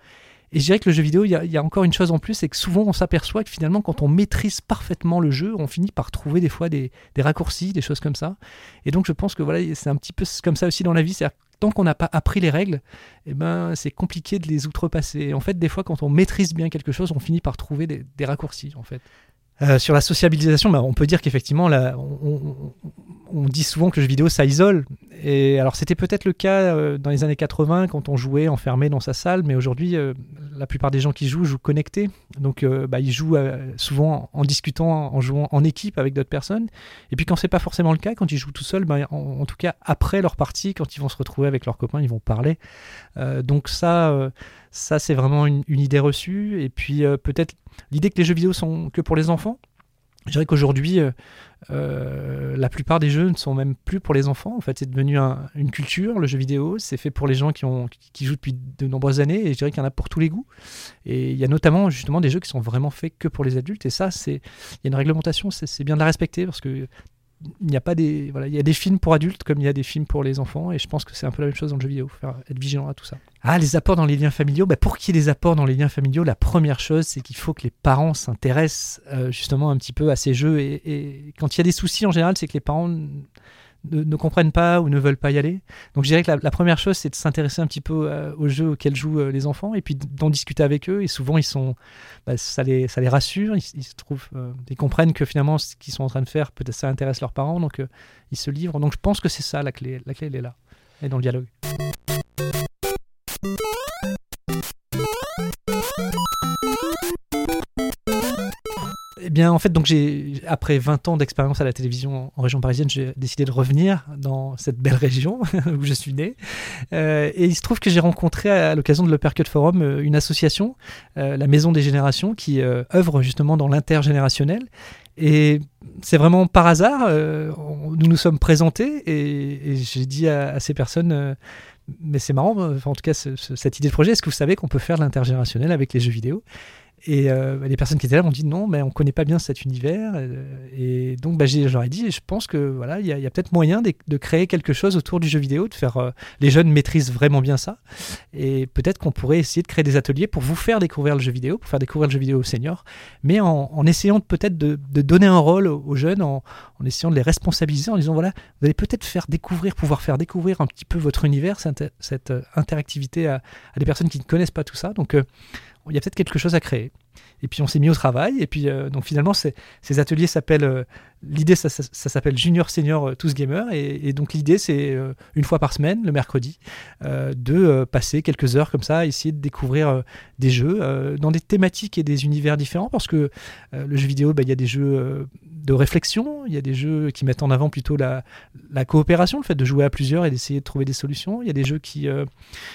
Et je dirais que le jeu vidéo, il y, a encore une chose en plus, c'est que souvent on s'aperçoit que finalement, quand on maîtrise parfaitement le jeu, on finit par trouver des fois des, raccourcis, des choses comme ça. Et donc je pense que voilà, c'est un petit peu comme ça aussi dans la vie. C'est tant qu'on n'a pas appris les règles, eh ben, c'est compliqué de les outrepasser. En fait, des fois, quand on maîtrise bien quelque chose, on finit par trouver des, des raccourcis, en fait. Euh, sur la sociabilisation, bah, on peut dire qu'effectivement, on, dit souvent que le jeu vidéo, ça isole. Et alors, c'était peut-être le cas euh, dans les années 80 quand on jouait enfermé dans sa salle, mais aujourd'hui, euh, la plupart des gens qui jouent jouent connectés. Donc, bah, ils jouent souvent en discutant, en jouant en équipe avec d'autres personnes. Et puis, quand c'est pas forcément le cas, quand ils jouent tout seuls, bah, en, tout cas, après leur partie, quand ils vont se retrouver avec leurs copains, ils vont parler. donc, ça, ça c'est vraiment une, idée reçue. Et puis, peut-être l'idée que les jeux vidéo sont que pour les enfants. Je dirais qu'aujourd'hui, euh, euh, la plupart des jeux ne sont même plus pour les enfants. En fait, c'est devenu une culture, le jeu vidéo. C'est fait pour les gens qui, jouent depuis de nombreuses années. Et je dirais qu'il y en a pour tous les goûts. Et il y a notamment justement des jeux qui sont vraiment faits que pour les adultes. Et ça, il y a une réglementation. C'est bien de la respecter parce que il y a des films pour adultes comme il y a des films pour les enfants et je pense que c'est un peu la même chose dans le jeu vidéo être vigilant à tout ça. Ah les apports dans les liens familiaux bah, pour qu'il y ait des apports dans les liens familiaux la première chose c'est qu'il faut que les parents s'intéressent euh, justement un petit peu à ces jeux et quand il y a des soucis en général c'est que les parents ne, comprennent pas ou ne veulent pas y aller. Donc je dirais que la, première chose, c'est de s'intéresser un petit peu euh, aux jeux auxquels jouent euh, les enfants et puis d'en discuter avec eux. Et souvent, ils sont, bah, ça, les, ça les rassure, ils, se trouvent, euh, ils comprennent que finalement, ce qu'ils sont en train de faire, peut-être ça intéresse leurs parents, donc ils se livrent. Donc je pense que c'est ça la clé. La clé, elle est là, et dans le dialogue. Eh bien, en fait, donc j'ai après 20 ans d'expérience à la télévision en région parisienne, j'ai décidé de revenir dans cette belle région où je suis né. Euh, et il se trouve que j'ai rencontré à, l'occasion de l'Uppercut Forum euh, une association, euh, la Maison des Générations, qui œuvre justement dans l'intergénérationnel. Et c'est vraiment par hasard, nous nous sommes présentés et, j'ai dit à, ces personnes mais c'est marrant, en tout cas, cette idée de projet, est-ce que vous savez qu'on peut faire de l'intergénérationnel avec les jeux vidéo? Et euh, les personnes qui étaient là m'ont dit non, mais on connaît pas bien cet univers. Euh, et donc, bah, j'aurais dit, je pense que voilà, il y a, peut-être moyen de, créer quelque chose autour du jeu vidéo, de faire. Euh, les jeunes maîtrisent vraiment bien ça. Et peut-être qu'on pourrait essayer de créer des ateliers pour vous faire découvrir le jeu vidéo, pour faire découvrir le jeu vidéo aux seniors, mais en, essayant peut-être de, donner un rôle aux, jeunes, en, essayant de les responsabiliser, en disant voilà, vous allez peut-être faire découvrir, pouvoir faire découvrir un petit peu votre univers, cette, interactivité à, à, des personnes qui ne connaissent pas tout ça. Donc, il y a peut-être quelque chose à créer. Et puis on s'est mis au travail. Et puis euh, donc finalement, ces ateliers s'appellent. Euh, l'idée, ça, s'appelle Junior Senior euh, Tous Gamers. Et, donc l'idée, c'est une fois par semaine, le mercredi, de passer quelques heures comme ça, essayer de découvrir des jeux dans des thématiques et des univers différents. Parce que le jeu vidéo, bah, il y a des jeux de réflexion, il y a des jeux qui mettent en avant plutôt la, la coopération, le fait de jouer à plusieurs et d'essayer de trouver des solutions. Il y a des jeux qui,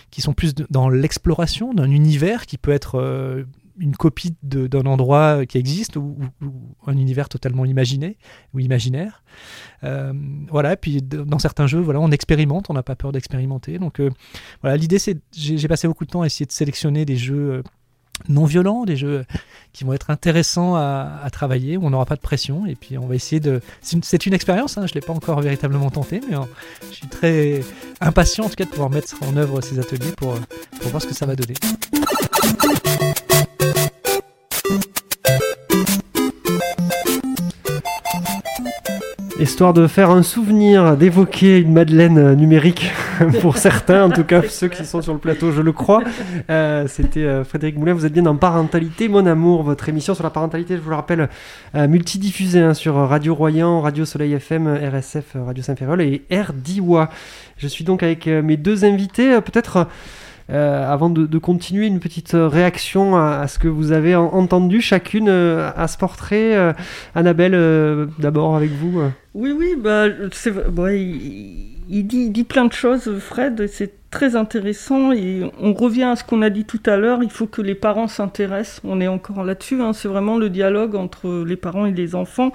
qui sont plus dans l'exploration d'un univers qui peut être une copie d'un endroit qui existe ou, un univers totalement imaginé ou imaginaire. Euh, voilà, puis dans certains jeux, voilà, on expérimente, on n'a pas peur d'expérimenter. Donc euh, voilà, l'idée c'est, j'ai passé beaucoup de temps à essayer de sélectionner des jeux euh, non violents, des jeux qui vont être intéressants à, travailler, où on n'aura pas de pression. Et puis on va essayer de... C'est une, expérience, hein, je ne l'ai pas encore véritablement tenté, mais je suis très impatient en tout cas de pouvoir mettre en œuvre ces ateliers pour, pour voir ce que ça va donner. Histoire de faire un souvenir, d'évoquer une Madeleine numérique pour certains, en tout cas ceux qui sont sur le plateau, je le crois. Euh, c'était euh, Frédéric Moulin, vous êtes bien dans Parentalité, mon amour, votre émission sur la parentalité, je vous le rappelle, euh, multidiffusée hein, sur Radio Royan, Radio Soleil FM, RSF, Radio Saint-Ferrol et RDIWA. Je suis donc avec mes deux invités, peut-être... Euh, avant de, continuer, une petite réaction à, ce que vous avez entendu chacune euh, à ce portrait. Euh, Annabelle, d'abord avec vous. Oui, oui, bah, il, dit, dit, plein de choses, Fred, c'est très intéressant et on revient à ce qu'on a dit tout à l'heure, il faut que les parents s'intéressent, on est encore là-dessus, hein. c'est vraiment le dialogue entre les parents et les enfants.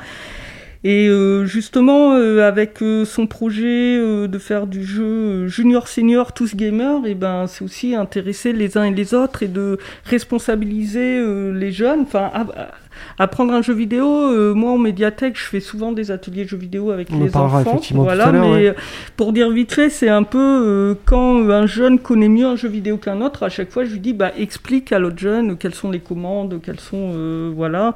Et euh, justement, euh, avec euh, son projet de faire du jeu junior senior tous gamers, et ben c'est aussi intéresser les uns et les autres et de responsabiliser les jeunes. Enfin, apprendre un jeu vidéo. moi, en médiathèque, je fais souvent des ateliers jeux vidéo avec les enfants. Voilà, mais pour dire vite fait, c'est un peu quand un jeune connaît mieux un jeu vidéo qu'un autre, à chaque fois, je lui dis, bah, explique à l'autre jeune quelles sont les commandes, quelles sont, voilà.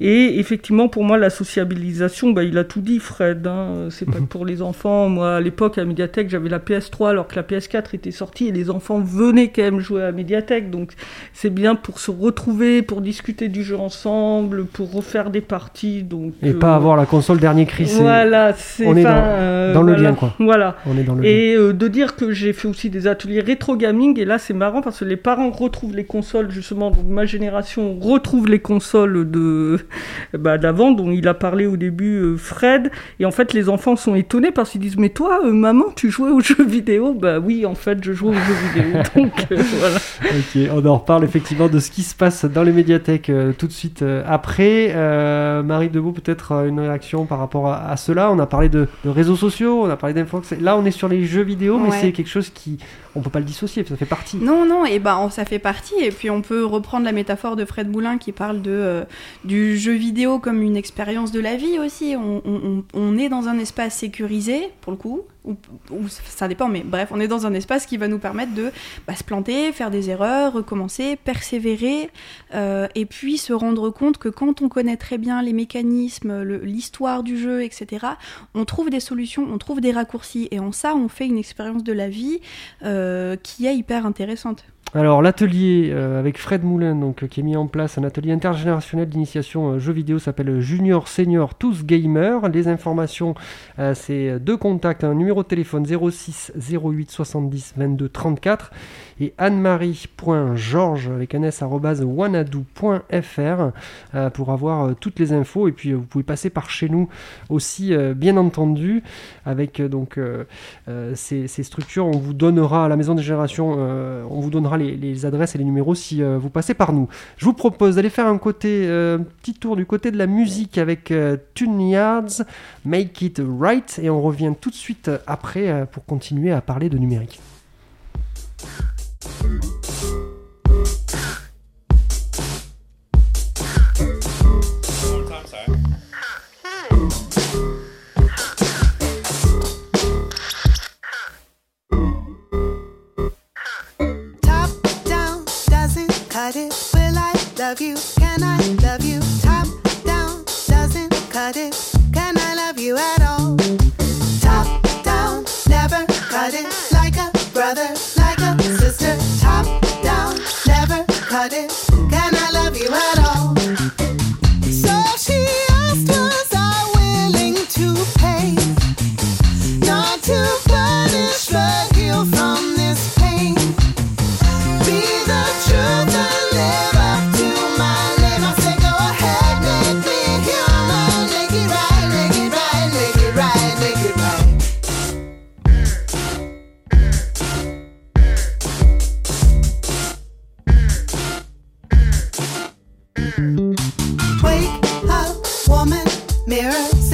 Et effectivement, pour moi, la sociabilisation, bah, il a tout dit, Fred. Hein. C'est pas que pour les enfants. Moi, à l'époque, à médiathèque, j'avais la PS3 alors que la PS4 était sortie et les enfants venaient quand même jouer à médiathèque. Donc, c'est bien pour se retrouver, pour discuter du jeu ensemble, pour refaire des parties. Donc, Et pas euh, avoir la console dernier cri. Voilà, c'est On est dans, euh, dans le voilà. lien, quoi. Voilà. On est dans le lien. Et euh, de dire que j'ai fait aussi des ateliers rétro gaming, et là c'est marrant parce que les parents retrouvent les consoles, justement, donc ma génération retrouve les consoles de bah, d'avant, dont il a parlé au début euh, Fred, et en fait les enfants sont étonnés parce qu'ils disent Mais toi, euh, maman, tu jouais aux jeux vidéo? Bah oui, en fait, je jouais aux jeux vidéo. Donc euh, voilà. Ok, on en reparle effectivement de ce qui se passe dans les médiathèques euh, tout de suite euh, après. Euh, Marie Debout, peut-être euh, une réaction par rapport à, à cela? On a parlé de, de réseaux sociaux, on a parlé d'infox. Là, on est sur les jeux vidéo, mais Ouais. c'est quelque chose qui. On peut pas le dissocier, ça fait partie. Non, non, et ben ça fait partie. Et puis on peut reprendre la métaphore de Fred Moulin qui parle de, euh, du jeu vidéo comme une expérience de la vie aussi. On, est dans un espace sécurisé, pour le coup, ou, ou ça dépend, mais bref, on est dans un espace qui va nous permettre de bah, se planter, faire des erreurs, recommencer, persévérer, euh, et puis se rendre compte que quand on connaît très bien les mécanismes, l'histoire du jeu, etc., on trouve des solutions, on trouve des raccourcis, et en ça, on fait une expérience de la vie euh, qui est hyper intéressante. Alors l'atelier euh, avec Fred Moulin, donc, euh, qui est mis en place, un atelier intergénérationnel d'initiation euh, jeux vidéo, s'appelle Junior Senior Tous Gamers. Les informations, c'est deux contacts, un numéro de téléphone 06 08 70 22 34 et anne-marie.georges avec un s euh, pour avoir toutes les infos et puis vous pouvez passer par chez nous aussi bien entendu avec donc ces, structures on vous donnera à la maison des générations on vous donnera les, adresses et les numéros si euh, vous passez par nous. Je vous propose d'aller faire un côté euh, petit tour du côté de la musique avec euh, Tune Yards Make It Right et on revient tout de suite après pour continuer à parler de numérique love you? mirrors.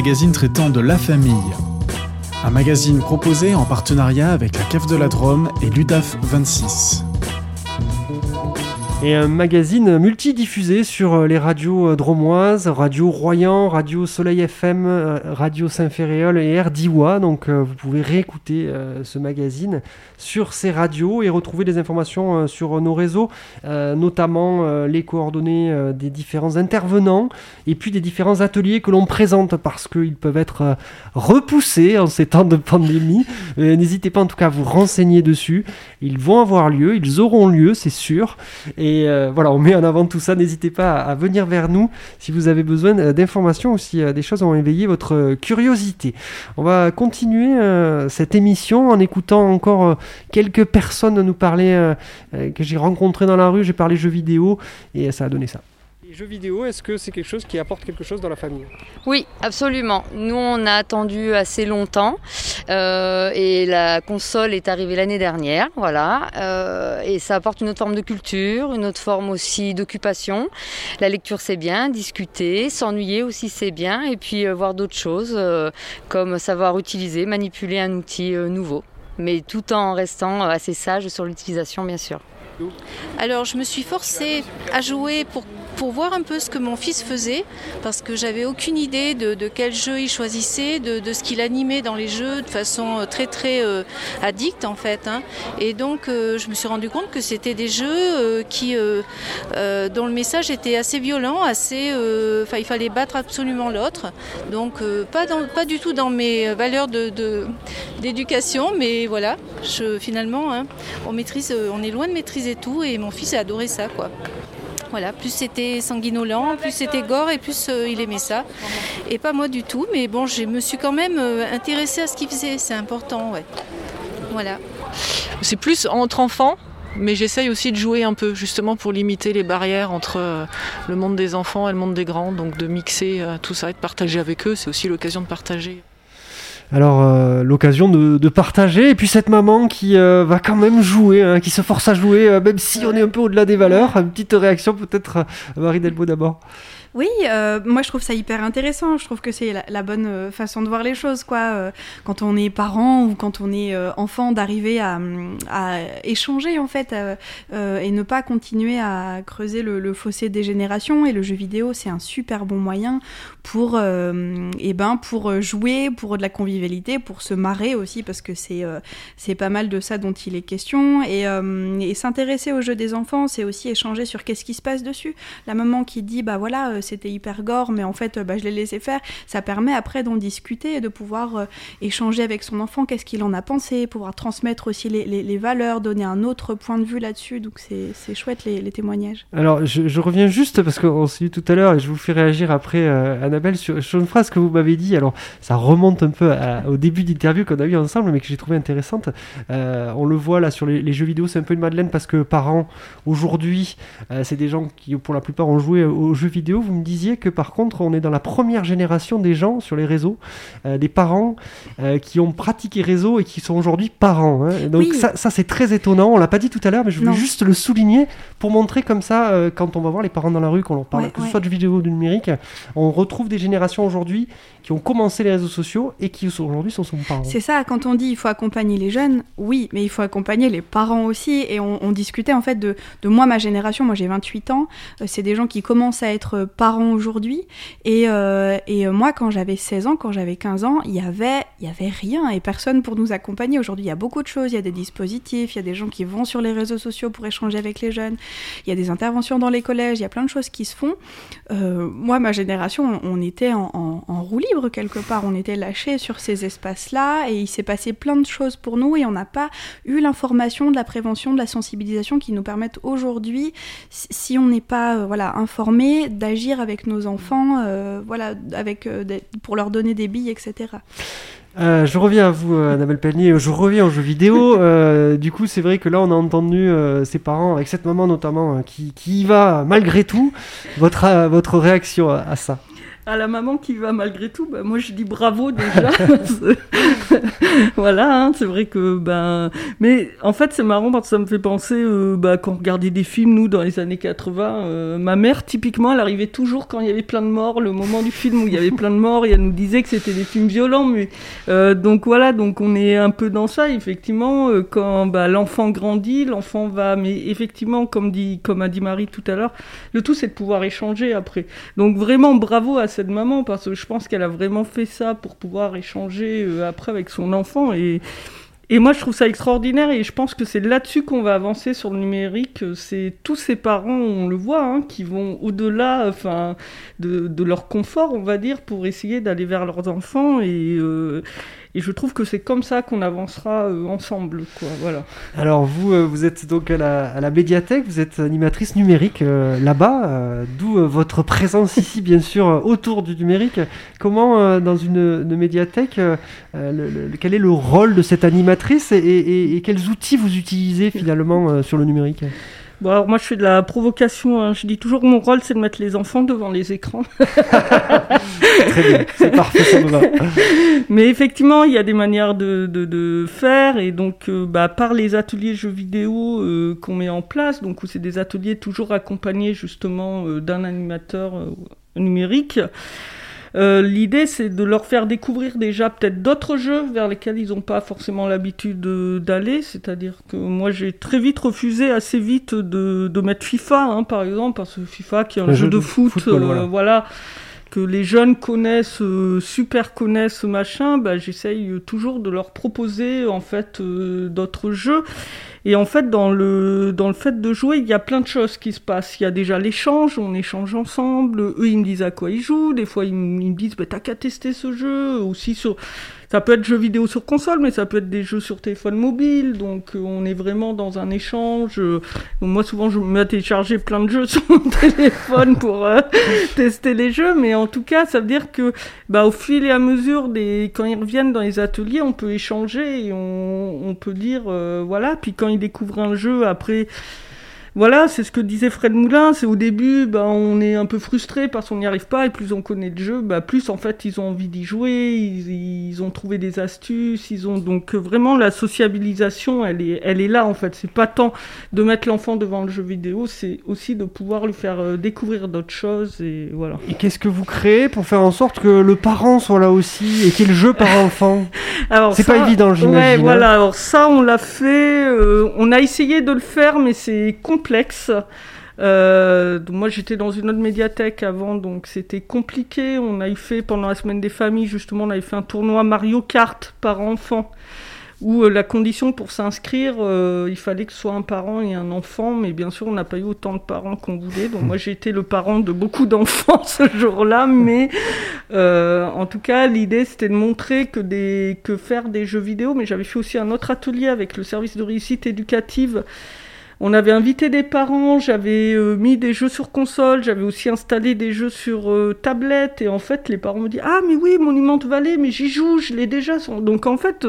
Magazine traitant de la famille. Un magazine proposé en partenariat avec la Cave de la Drôme et l'UDAF 26 et un magazine multidiffusé sur euh, les radios euh, dromoises, Radio Royan, Radio Soleil FM, euh, Radio Saint-Féréol et RDIWA. Donc vous pouvez réécouter ce magazine sur ces radios et retrouver des informations sur nos réseaux, notamment les coordonnées des différents intervenants et puis des différents ateliers que l'on présente parce qu'ils peuvent être repoussés en ces temps de pandémie. N'hésitez pas en tout cas à vous renseigner dessus. Ils vont avoir lieu, ils auront lieu, c'est sûr. Et euh, voilà, on met en avant tout ça. N'hésitez pas à, venir vers nous si vous avez besoin euh, d'informations ou si euh, des choses ont éveillé votre curiosité. On va continuer cette émission en écoutant encore quelques personnes nous parler que j'ai rencontrées dans la rue. J'ai parlé jeux vidéo et ça a donné ça jeux vidéo, est-ce que c'est quelque chose qui apporte quelque chose dans la famille? Oui, absolument. Nous, on a attendu assez longtemps euh, et la console est arrivée l'année dernière, voilà. Euh, et ça apporte une autre forme de culture, une autre forme aussi d'occupation. La lecture, c'est bien, discuter, s'ennuyer aussi, c'est bien, et puis euh, voir d'autres choses comme savoir utiliser, manipuler un outil nouveau, mais tout en restant assez sage sur l'utilisation, bien sûr. Alors je me suis forcée à jouer pour pour voir un peu ce que mon fils faisait, parce que j'avais aucune idée de, quel jeu il choisissait, de, ce qu'il animait dans les jeux de façon euh, très très euh, addict en fait. Hein. Et donc euh, je me suis rendu compte que c'était des jeux qui, dont le message était assez violent, assez, il fallait battre absolument l'autre. Donc pas, pas du tout dans mes valeurs d'éducation, mais voilà, je, finalement hein, on maîtrise, on est loin de maîtriser tout et mon fils a adoré ça quoi. Voilà, plus c'était sanguinolent, plus c'était gore et plus euh, il aimait ça. Et pas moi du tout, mais bon, je me suis quand même euh, intéressée à ce qu'il faisait, c'est important. Voilà. C'est plus entre enfants, mais j'essaye aussi de jouer un peu, justement pour limiter les barrières entre euh, le monde des enfants et le monde des grands, donc de mixer tout ça et de partager avec eux, c'est aussi l'occasion de partager. Alors, euh, l'occasion de, partager. Et puis cette maman qui euh, va quand même jouer, hein, qui se force à jouer, euh, même si on est un peu au-delà des valeurs. Une petite réaction peut-être, Marie Delbo d'abord. Oui, moi je trouve ça hyper intéressant. Je trouve que c'est la, bonne façon de voir les choses, quoi. Quand on est parent ou quand on est enfant, d'arriver à, échanger en fait et ne pas continuer à creuser le, fossé des générations. Et le jeu vidéo, c'est un super bon moyen pour, eh ben, pour jouer, pour de la convivialité, pour se marrer aussi, parce que c'est c'est pas mal de ça dont il est question. Et, et s'intéresser au jeu des enfants, c'est aussi échanger sur qu'est-ce qui se passe dessus. La maman qui dit, bah voilà c'était hyper gore, mais en fait, bah, je l'ai laissé faire. Ça permet après d'en discuter et de pouvoir euh, échanger avec son enfant, qu'est-ce qu'il en a pensé, pouvoir transmettre aussi les, valeurs, donner un autre point de vue là-dessus. Donc c'est chouette les, témoignages. Alors je, reviens juste parce qu'on s'est dit tout à l'heure et je vous fais réagir après, euh, Annabelle, sur, une phrase que vous m'avez dit. Alors ça remonte un peu au début d'interview qu'on a eu ensemble, mais que j'ai trouvé intéressante. Euh, on le voit là sur les, jeux vidéo, c'est un peu une madeleine parce que parents, aujourd'hui, c'est des gens qui pour la plupart ont joué aux jeux vidéo vous me disiez que par contre, on est dans la première génération des gens sur les réseaux, euh, des parents euh, qui ont pratiqué réseau et qui sont aujourd'hui parents. Hein. Donc ça, ça c'est très étonnant. On l'a pas dit tout à l'heure, mais je voulais juste le souligner pour montrer comme ça, euh, quand on va voir les parents dans la rue, qu'on leur parle, que ce soit de vidéo ou du numérique, on retrouve des générations aujourd'hui qui ont commencé les réseaux sociaux et qui aujourd'hui sont, son parents. C'est ça, quand on dit il faut accompagner les jeunes, oui, mais il faut accompagner les parents aussi. Et on, discutait en fait de, moi, ma génération, moi j'ai 28 ans, c'est des gens qui commencent à être parents aujourd'hui. Et, euh, euh, moi, quand j'avais 16 ans, quand j'avais 15 ans, il y avait, y avait rien et personne pour nous accompagner. Aujourd'hui, il y a beaucoup de choses. Il y a des dispositifs, il y a des gens qui vont sur les réseaux sociaux pour échanger avec les jeunes. Il y a des interventions dans les collèges. Il y a plein de choses qui se font. Euh, moi, ma génération, on, était en, roue libre quelque part. On était lâchés sur ces espaces-là et il s'est passé plein de choses pour nous et on n'a pas eu l'information de la prévention, de la sensibilisation qui nous permettent aujourd'hui, si on n'est pas voilà informé, d'agir avec nos enfants, euh, voilà, avec, euh, pour leur donner des billes, etc. Euh, je reviens à vous, Annabelle Pellier. Je reviens aux jeux vidéo. du coup, c'est vrai que là, on a entendu ses parents, avec cette maman notamment, qui, qui, y va malgré tout. Votre, votre réaction à ça? À la maman qui va malgré tout, bah, moi je dis bravo déjà. voilà, hein, c'est vrai que ben, mais en fait c'est marrant parce que ça me fait penser euh, bah, quand on regardait des films nous dans les années 80, euh, ma mère typiquement elle arrivait toujours quand il y avait plein de morts, le moment du film où il y avait plein de morts, et elle nous disait que c'était des films violents, mais euh, donc voilà, donc on est un peu dans ça effectivement euh, quand bah, l'enfant grandit, l'enfant va, mais effectivement comme dit comme a dit Marie tout à l'heure, le tout c'est de pouvoir échanger après. Donc vraiment bravo à cette maman parce que je pense qu'elle a vraiment fait ça pour pouvoir échanger euh, après avec son enfant et moi, je trouve ça extraordinaire et je pense que c'est là-dessus qu'on va avancer sur le numérique. C'est tous ces parents, on le voit, hein, qui vont au-delà enfin, de, de leur confort, on va dire, pour essayer d'aller vers leurs enfants. Et, euh, et je trouve que c'est comme ça qu'on avancera euh, ensemble. Quoi, voilà. Alors vous, euh, vous êtes donc à la, à la médiathèque, vous êtes animatrice numérique euh, là-bas, d'où votre présence ici bien sûr autour du numérique. Comment dans une, une médiathèque, le- le- quel est le rôle de cette animatrice et, et- et quels outils vous utilisez finalement sur le numérique? Bon, alors moi, je fais de la provocation. hein. Je dis toujours que mon rôle, c'est de mettre les enfants devant les écrans. Très bien, c'est parfait, ça me va. Mais effectivement, il y a des manières de, de, de faire. Et donc, euh, bah, par les ateliers jeux vidéo euh, qu'on met en place, donc où c'est des ateliers toujours accompagnés justement euh, d'un animateur numérique. Euh, L'idée, c'est de leur faire découvrir déjà peut-être d'autres jeux vers lesquels ils n'ont pas forcément l'habitude de- d'aller. C'est-à-dire que moi, j'ai très vite refusé, assez vite, de, de mettre FIFA, hein, par exemple, parce que FIFA, qui est un Le jeu, de de foot, football, euh, voilà. voilà, que les jeunes connaissent, euh, super connaissent, machin, bah, j'essaye toujours de leur proposer en fait euh, d'autres jeux. Et en fait, dans le, dans le fait de jouer, il y a plein de choses qui se passent. Il y a déjà l'échange, on échange ensemble. Eux, ils me disent à quoi ils jouent. Des fois, ils, me disent, bah, t'as qu'à tester ce jeu. Aussi sur, ça peut être jeux vidéo sur console, mais ça peut être des jeux sur téléphone mobile. Donc, euh, on est vraiment dans un échange. Euh, Moi, souvent, je me mets à télécharger plein de jeux sur mon téléphone pour euh, tester les jeux. Mais en tout cas, ça veut dire que, bah, au fil et à mesure des, quand ils reviennent dans les ateliers, on peut échanger et on, on peut dire, euh, voilà. Puis quand ils découvrent un jeu, après, voilà, c'est ce que disait Fred Moulin, c'est au début, bah, on est un peu frustré parce qu'on n'y arrive pas, et plus on connaît le jeu, bah, plus en fait ils ont envie d'y jouer, ils, ils ont trouvé des astuces, ils ont donc euh, vraiment la sociabilisation, elle est, elle est là en fait. C'est pas tant de mettre l'enfant devant le jeu vidéo, c'est aussi de pouvoir lui faire euh, découvrir d'autres choses, et voilà. Et qu'est-ce que vous créez pour faire en sorte que le parent soit là aussi et qu'il y ait le jeu par enfant? C'est pas évident, j'imagine. Ouais, hein. voilà. Alors ça, on l'a fait. euh, on a essayé de le faire, mais c'est complexe. Euh, donc moi, j'étais dans une autre médiathèque avant, donc c'était compliqué. On a eu fait pendant la semaine des familles, justement, on avait fait un tournoi Mario Kart par enfant. Où euh, la condition pour s'inscrire, euh, il fallait que ce soit un parent et un enfant, mais bien sûr, on n'a pas eu autant de parents qu'on voulait. Donc moi, j'ai été le parent de beaucoup d'enfants ce jour-là, mais en tout cas, l'idée c'était de montrer que, des, que faire des jeux vidéo, mais j'avais fait aussi un autre atelier avec le service de réussite éducative. On avait invité des parents, j'avais euh, mis des jeux sur console, j'avais aussi installé des jeux sur euh, tablette, et en fait, les parents me disent Ah, mais oui, Monument Valley, mais j'y joue, je l'ai déjà. Donc en fait,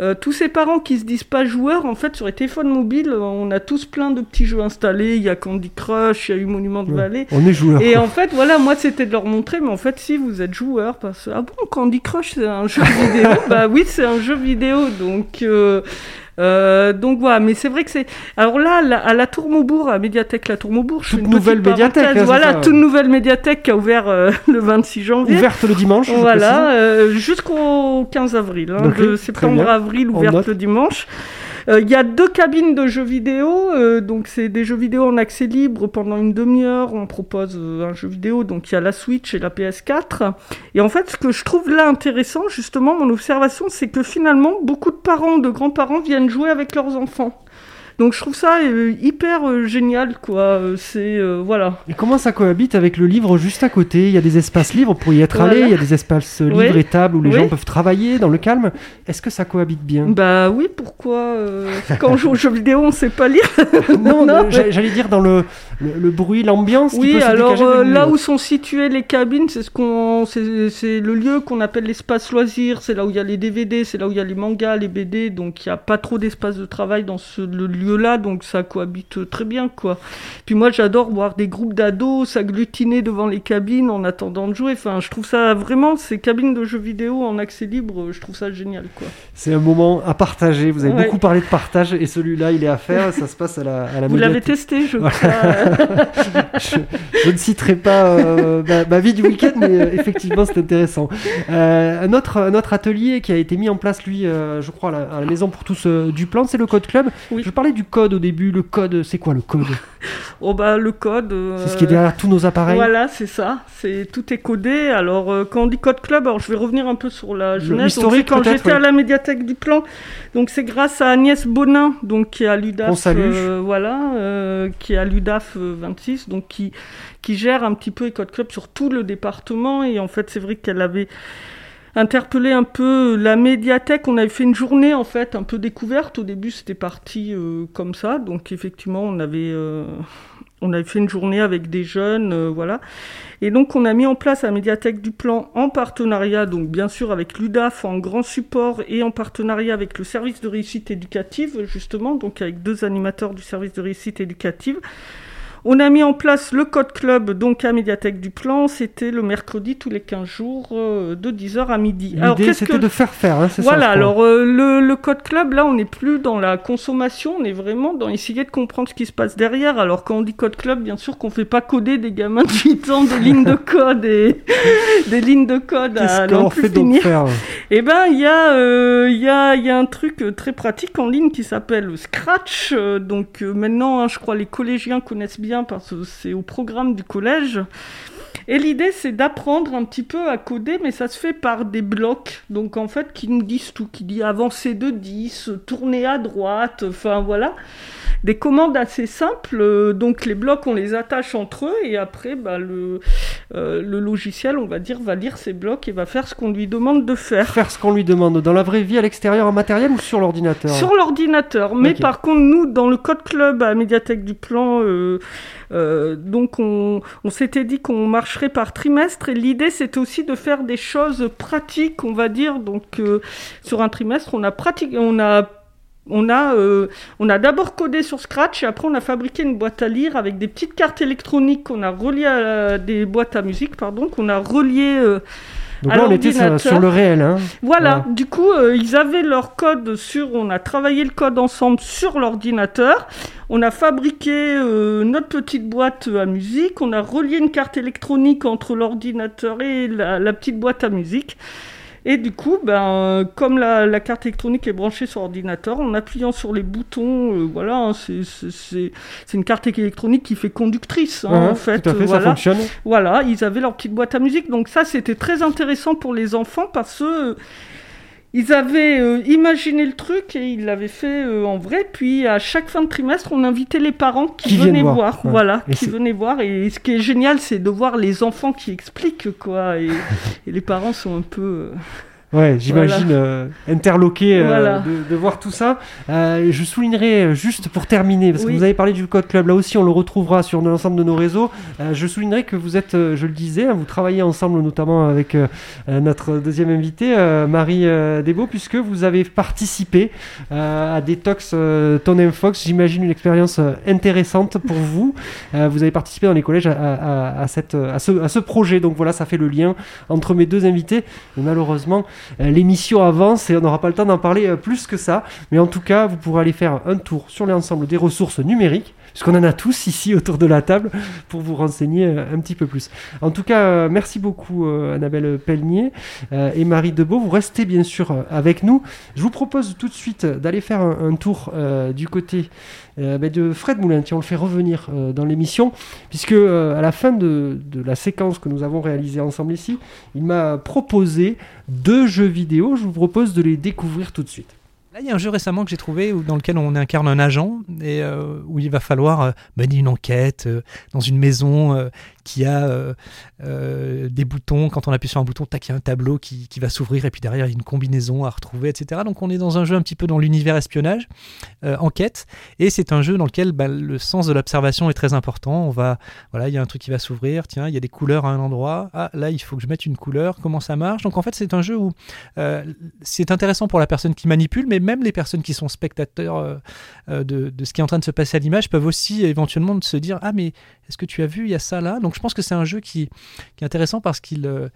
euh, tous ces parents qui se disent pas joueurs, en fait, sur les téléphones mobiles, on a tous plein de petits jeux installés. Il y a Candy Crush, il y a eu Monument Ouais, Valley. on est joueurs, Et en fait, voilà, moi, c'était de leur montrer, mais en fait, si vous êtes joueur, parce que, ah bon, Candy Crush, c'est un jeu vidéo? Bah oui, c'est un jeu vidéo, donc. euh, euh, donc voilà, mais c'est vrai que c'est. Alors là, la- à la Tour Maubourg, à la médiathèque La Tour Maubourg, je Toute une nouvelle médiathèque, hein, voilà, toute nouvelle médiathèque qui a ouvert euh, le 26 janvier. Ouverte le dimanche. Voilà, euh, jusqu'au 15 avril. hein, de très septembre à avril, ouverte le dimanche. Euh, Il y a deux cabines de jeux vidéo, euh, donc c'est des jeux vidéo en accès libre pendant une demi-heure. On propose euh, un jeu vidéo, donc il y a la Switch et la PS4. Et en fait, ce que je trouve là intéressant, justement, mon observation, c'est que finalement, beaucoup de parents, de grands-parents viennent jouer avec leurs enfants. Donc je trouve ça euh, hyper euh, génial, quoi. Euh, C'est voilà. Et comment ça cohabite avec le livre juste à côté? Il y a des espaces libres pour y être Voilà. allé, il y a des espaces livres et tables où les gens peuvent travailler dans le calme. Est-ce que ça cohabite bien? Bah oui, pourquoi Quand on joue aux jeux vidéo, on sait pas lire? Non, Non, mais- j'allais dire dans le, le, le bruit, l'ambiance qui Oui, peut alors là où sont situées les cabines, c'est ce qu'on, c'est le lieu qu'on appelle l'espace loisir. C'est là où il y a les DVD, c'est là où il y a les mangas, les BD. Donc il y a pas trop d'espace de travail dans ce le lieu milieu-là, donc ça cohabite très bien, quoi. Puis moi, j'adore voir des groupes d'ados s'agglutiner devant les cabines en attendant de jouer. Enfin, je trouve ça vraiment, ces cabines de jeux vidéo en accès libre, je trouve ça génial, quoi. C'est un moment à partager. Vous avez Ouais. beaucoup parlé de partage et celui-là, il est à faire. Ça se passe à la, à la Vous l'avez testé, je crois. je, je ne citerai pas euh, ma, ma vie du week-end, mais euh, effectivement, c'est intéressant. Euh, un, autre, un autre atelier qui a été mis en place, lui, je crois, à la, à la Maison pour tous du plan, c'est le Code Club. Je parlais du code au début. Le code, c'est quoi le code Oh bah le code. euh, C'est ce qui est derrière tous nos appareils. Voilà, c'est ça. C'est tout est codé. Alors euh, quand on dit code club, alors je vais revenir un peu sur la jeunesse. Donc, quand j'étais à la médiathèque du plan. Donc c'est grâce à Agnès Bonin, donc qui est à l'UDAF. Euh, voilà, qui est à l'UDAF euh, 26, donc qui qui gère un petit peu les code club sur tout le département. Et en fait, c'est vrai qu'elle avait interpellé un peu la médiathèque. On avait fait une journée en fait un peu découverte. Au début, c'était parti euh, comme ça. Donc effectivement, on avait euh, on avait fait une journée avec des jeunes, euh, voilà. Et donc on a mis en place la médiathèque du plan en partenariat, donc bien sûr avec l'UDAF en grand support et en partenariat avec le service de réussite éducative justement, donc avec deux animateurs du service de réussite éducative. On a mis en place le code club, donc à Médiathèque du Plan. C'était le mercredi tous les 15 jours, euh, de 10h à midi. L'idée, qu'est-ce c'était que- de faire faire, hein, c'est Voilà, alors euh, le, le code club, là, on n'est plus dans la consommation, on est vraiment dans essayer de comprendre ce qui se passe derrière. Alors, quand on dit code club, bien sûr qu'on fait pas coder des gamins de 8 ans des lignes de code et des lignes de code Qu'est-ce à plus fait donc faire Eh ben, il y, a, euh, y, a, y a un truc euh, très pratique en ligne qui s'appelle Scratch. Donc maintenant, hein, je crois les collégiens connaissent bien parce que c'est au programme du collège. Et l'idée, c'est d'apprendre un petit peu à coder, mais ça se fait par des blocs. Donc en fait, qui nous disent tout, qui dit avancer de 10, tourner à droite, enfin voilà. Des commandes assez simples. euh, donc les blocs, on les attache entre eux et après, bah, le, euh, le logiciel, on va dire, va lire ces blocs et va faire ce qu'on lui demande de faire. Faire ce qu'on lui demande dans la vraie vie, à l'extérieur, en matériel ou sur l'ordinateur Sur l'ordinateur. Mais par contre, nous, dans le Code Club à la Médiathèque du Plan, euh, euh, donc on, on s'était dit qu'on marcherait par trimestre. Et l'idée, c'était aussi de faire des choses pratiques, on va dire. Donc euh, sur un trimestre, on a pratiqué, on a on a, euh, on a d'abord codé sur Scratch et après on a fabriqué une boîte à lire avec des petites cartes électroniques qu'on a reliées à la- des boîtes à musique, pardon, qu'on a reliées euh, Donc là, on était sur, le réel. Hein. Voilà, du coup, euh, ils avaient leur code sur. On a travaillé le code ensemble sur l'ordinateur. On a fabriqué euh, notre petite boîte à musique. On a relié une carte électronique entre l'ordinateur et la, la petite boîte à musique. Et du coup, ben, euh, comme la, la carte électronique est branchée sur ordinateur, en appuyant sur les boutons, euh, voilà, hein, c'est- c'est c'est- c'est une carte électronique qui fait conductrice, hein, Ouais, en fait. tout à fait, ça fonctionne. Voilà, ils avaient leur petite boîte à musique, donc ça c'était très intéressant pour les enfants parce que euh, ils avaient euh, imaginé le truc et ils l'avaient fait euh, en vrai. Puis à chaque fin de trimestre, on invitait les parents qui, venaient voir, voir, ouais. voilà, Et qui venaient voir. Et ce qui est génial, c'est de voir les enfants qui expliquent quoi. Et, et les parents sont un peu. euh, Ouais, j'imagine Voilà. euh, interloqué euh, Voilà. de, de voir tout ça. Euh, je soulignerai euh, juste pour terminer, parce que vous avez parlé du Code Club, là aussi on le retrouvera sur l'ensemble de nos réseaux. Euh, je soulignerai que vous êtes, je le disais, hein, vous travaillez ensemble notamment avec notre deuxième invitée, euh, Marie Desbeaux, puisque vous avez participé euh, à Detox Tonem Fox. J'imagine une expérience intéressante pour vous. Euh, vous avez participé dans les collèges à, à- à cette, à, ce, à ce projet, donc voilà, ça fait le lien entre mes deux invités. Mais malheureusement, l'émission avance et on n'aura pas le temps d'en parler euh, plus que ça. Mais en tout cas, vous pourrez aller faire un tour sur l'ensemble des ressources numériques, puisqu'on en a tous ici autour de la table, pour vous renseigner euh, un petit peu plus. En tout cas, euh, merci beaucoup euh, Annabelle Pelnier et Marie Debeau. Vous restez bien sûr avec nous. Je vous propose tout de suite d'aller faire un, tour du côté ben, de Fred Moulin. Tiens, on le fait revenir dans l'émission, puisque à la fin de la séquence que nous avons réalisée ensemble ici, il m'a proposé deux jeux vidéo. Je vous propose de les découvrir tout de suite. Là, il y a un jeu récemment que j'ai trouvé où- dans lequel on incarne un agent et euh, où il va falloir euh, mener une enquête euh, dans une maison qui a des boutons. Quand on appuie sur un bouton, tac, il y a un tableau qui, qui va s'ouvrir et puis derrière, il y a une combinaison à retrouver, etc. Donc, on est dans un jeu un petit peu dans l'univers espionnage, enquête. Et c'est un jeu dans lequel bah, le sens de l'observation est très important. On va, voilà, il y a un truc qui va s'ouvrir. Tiens, il y a des couleurs à un endroit. Ah, là, il faut que je mette une couleur. Comment ça marche? Donc, en fait, c'est un jeu où c'est intéressant pour la personne qui manipule, mais même les personnes qui sont spectateurs euh, euh, de, ce qui est en train de se passer à l'image peuvent aussi éventuellement se dire ah mais est-ce que tu as vu il y a ça là? Donc je pense que c'est un jeu qui, est intéressant parce qu'il euh,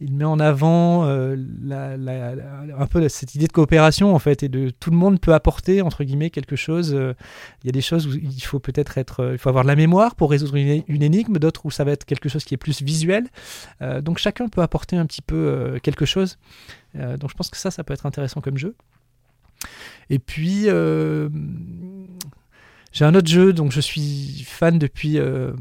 met en avant un peu cette idée de coopération en fait et de tout le monde peut apporter entre guillemets quelque chose. Il y a des choses où il faut peut-être être, il faut avoir de la mémoire pour résoudre une, énigme, d'autres où ça va être quelque chose qui est plus visuel. Donc chacun peut apporter un petit peu quelque chose. Donc je pense que ça, ça peut être intéressant comme jeu. Et puis euh, j'ai un autre jeu dont je suis fan depuis, euh,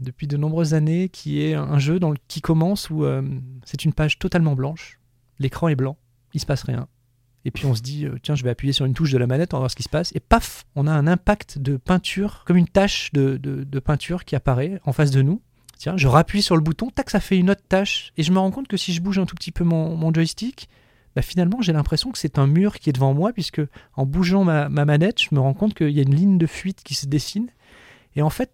depuis de nombreuses années, qui est un jeu dans le- qui commence où euh, c'est une page totalement blanche, l'écran est blanc, il se passe rien. Et puis on se dit, tiens, je vais appuyer sur une touche de la manette, on va voir ce qui se passe. Et paf, on a un impact de peinture, comme une tache de, de- peinture qui apparaît en face de nous. Tiens, je rappuie sur le bouton, tac, ça fait une autre tâche. Et je me rends compte que si je bouge un tout petit peu mon joystick, bah, finalement, j'ai l'impression que c'est un mur qui est devant moi, puisque en bougeant ma, ma manette, je me rends compte qu'il y a une ligne de fuite qui se dessine. Et en fait,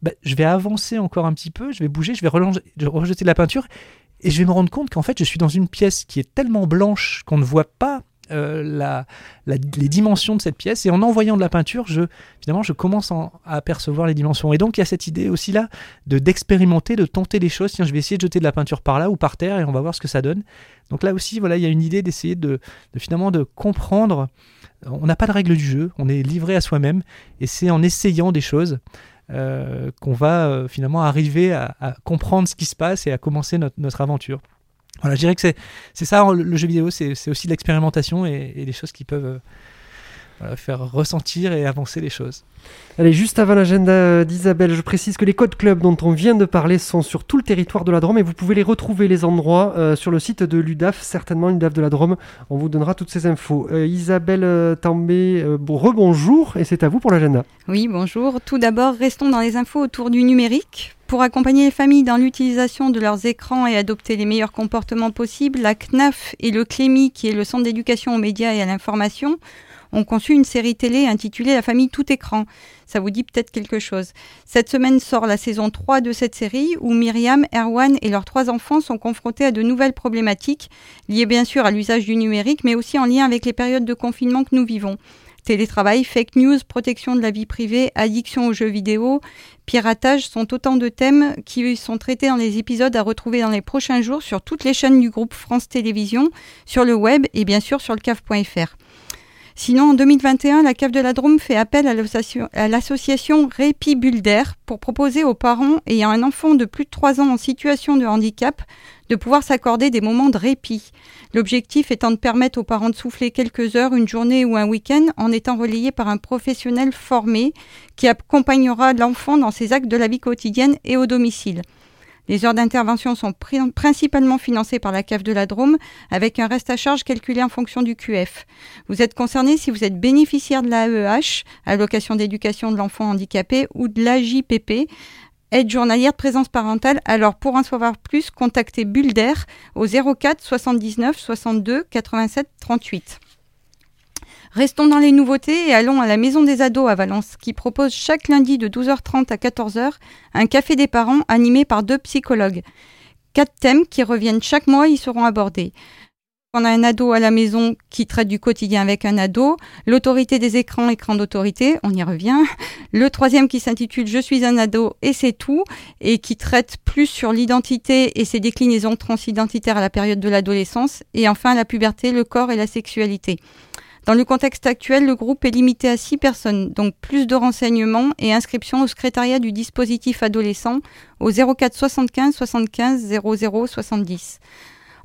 bah, je vais avancer encore un petit peu, je vais bouger, je vais rejeter la peinture, et je vais me rendre compte qu'en fait, je suis dans une pièce qui est tellement blanche qu'on ne voit pas euh, la, les dimensions de cette pièce. Et en envoyant de la peinture, je, finalement, je commence en- à apercevoir les dimensions. Et donc, il y a cette idée aussi là de d'expérimenter, de tenter des choses. Tiens, je vais essayer de jeter de la peinture par là ou par terre, et on va voir ce que ça donne. Donc là aussi, voilà, il y a une idée d'essayer de, finalement de comprendre. On n'a pas de règle du jeu, on est livré à soi-même, et c'est en essayant des choses euh, qu'on va euh, finalement arriver à, comprendre ce qui se passe et à commencer notre aventure. Voilà, je dirais que c'est c'est ça le, le jeu vidéo, c'est c'est aussi de l'expérimentation et, et des choses qui peuvent euh, voilà, faire ressentir et avancer les choses. Allez, juste avant l'agenda d'Isabelle, je précise que les codes clubs dont on vient de parler sont sur tout le territoire de la Drôme et vous pouvez les retrouver les endroits euh, sur le site de l'UDAF, certainement l'UDAF de la Drôme. On vous donnera toutes ces infos. Euh, Isabelle euh, Tambay, euh, bon, rebonjour et c'est à vous pour l'agenda. Oui, bonjour. Tout d'abord, restons dans les infos autour du numérique. Pour accompagner les familles dans l'utilisation de leurs écrans et adopter les meilleurs comportements possibles, la CNAF et le CLEMI, qui est le Centre d'éducation aux médias et à l'information, ont conçu une série télé intitulée La famille tout écran. Ça vous dit peut-être quelque chose. Cette semaine sort la saison 3 de cette série où Myriam, Erwan et leurs trois enfants sont confrontés à de nouvelles problématiques liées bien sûr à l'usage du numérique mais aussi en lien avec les périodes de confinement que nous vivons. Télétravail, fake news, protection de la vie privée, addiction aux jeux vidéo, piratage sont autant de thèmes qui sont traités dans les épisodes à retrouver dans les prochains jours sur toutes les chaînes du groupe France Télévisions, sur le web et bien sûr sur le cave.fr. Sinon, en 2021, la CAF de la Drôme fait appel à l'association- à l'association Répi Bulder pour proposer aux parents ayant un enfant de plus de 3 ans en situation de handicap de pouvoir s'accorder des moments de répit. L'objectif étant de permettre aux parents de souffler quelques heures, une journée ou un week-end en étant relayés par un professionnel formé qui accompagnera l'enfant dans ses actes de la vie quotidienne et au domicile. Les heures d'intervention sont pri- principalement financées par la CAF de la Drôme avec un reste à charge calculé en fonction du QF. Vous êtes concerné si vous êtes bénéficiaire de l'AEH, allocation d'éducation de l'enfant handicapé, ou de l'AJPP, aide journalière de présence parentale. Alors pour en savoir plus, contactez Bulder au 04 79 62 87 38. Restons dans les nouveautés et allons à la Maison des Ados à Valence, qui propose chaque lundi de 12h30 à 14h un café des parents animé par deux psychologues. Quatre thèmes qui reviennent chaque mois y seront abordés. On a un ado à la maison qui traite du quotidien avec un ado, l'autorité des écrans, écran d'autorité, on y revient. Le troisième qui s'intitule Je suis un ado et c'est tout, et qui traite plus sur l'identité et ses déclinaisons transidentitaires à la période de l'adolescence. Et enfin la puberté, le corps et la sexualité. Dans le contexte actuel, le groupe est limité à 6 personnes, donc plus de renseignements et inscription au secrétariat du dispositif adolescent au 04 75 75 00 70.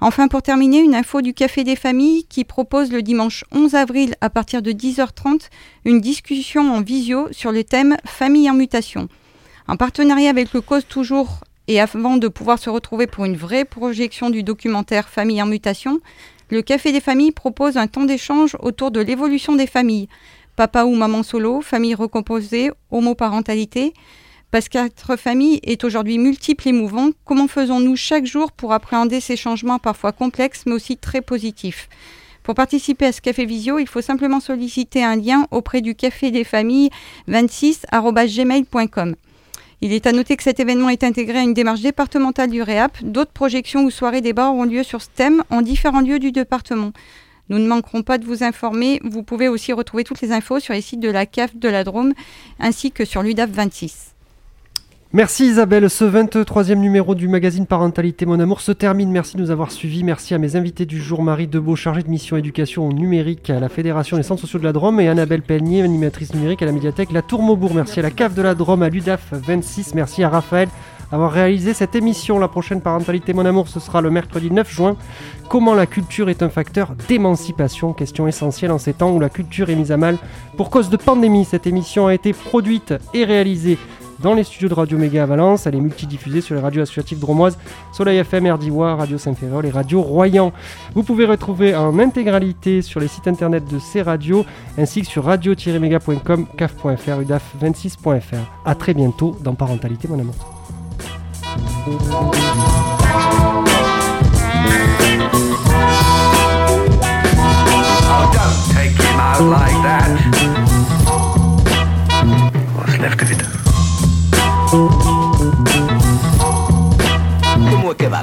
Enfin, pour terminer, une info du Café des Familles qui propose le dimanche 11 avril à partir de 10h30 une discussion en visio sur le thème Famille en mutation. En partenariat avec le Cause Toujours et avant de pouvoir se retrouver pour une vraie projection du documentaire Famille en mutation, le Café des Familles propose un temps d'échange autour de l'évolution des familles. Papa ou maman solo, famille recomposée, homoparentalité. Parce qu'être famille est aujourd'hui multiple et mouvant, comment faisons-nous chaque jour pour appréhender ces changements parfois complexes mais aussi très positifs? Pour participer à ce café visio, il faut simplement solliciter un lien auprès du café des familles 26@gmail.com. Il est à noter que cet événement est intégré à une démarche départementale du REAP. D'autres projections ou soirées débats auront lieu sur ce thème en différents lieux du département. Nous ne manquerons pas de vous informer. Vous pouvez aussi retrouver toutes les infos sur les sites de la CAF de la Drôme ainsi que sur l'UDAF 26. Merci Isabelle, ce 23e numéro du magazine Parentalité Mon Amour se termine. Merci de nous avoir suivis. Merci à mes invités du jour, Marie Debeau, chargée de mission éducation numérique à la Fédération des centres sociaux de la Drôme et Annabelle Pelnier, animatrice numérique à la médiathèque La Tour Maubourg. Merci à la CAF de la Drôme, à l'UDAF 26. Merci à Raphaël d'avoir réalisé cette émission. La prochaine Parentalité Mon Amour, ce sera le mercredi 9 juin. Comment la culture est un facteur d'émancipation? Question essentielle en ces temps où la culture est mise à mal pour cause de pandémie. Cette émission a été produite et réalisée dans les studios de Radio Méga à Valence. Elle est multidiffusée sur les radios associatives dromoises, Soleil FM, RDIWA, Radio Saint-Ferréol et Radio Royan. Vous pouvez retrouver en intégralité sur les sites internet de ces radios ainsi que sur radio-méga.com, caf.fr, udaf26.fr. A très bientôt dans Parentalité Mon Amour. Like that. Vite. Come che va,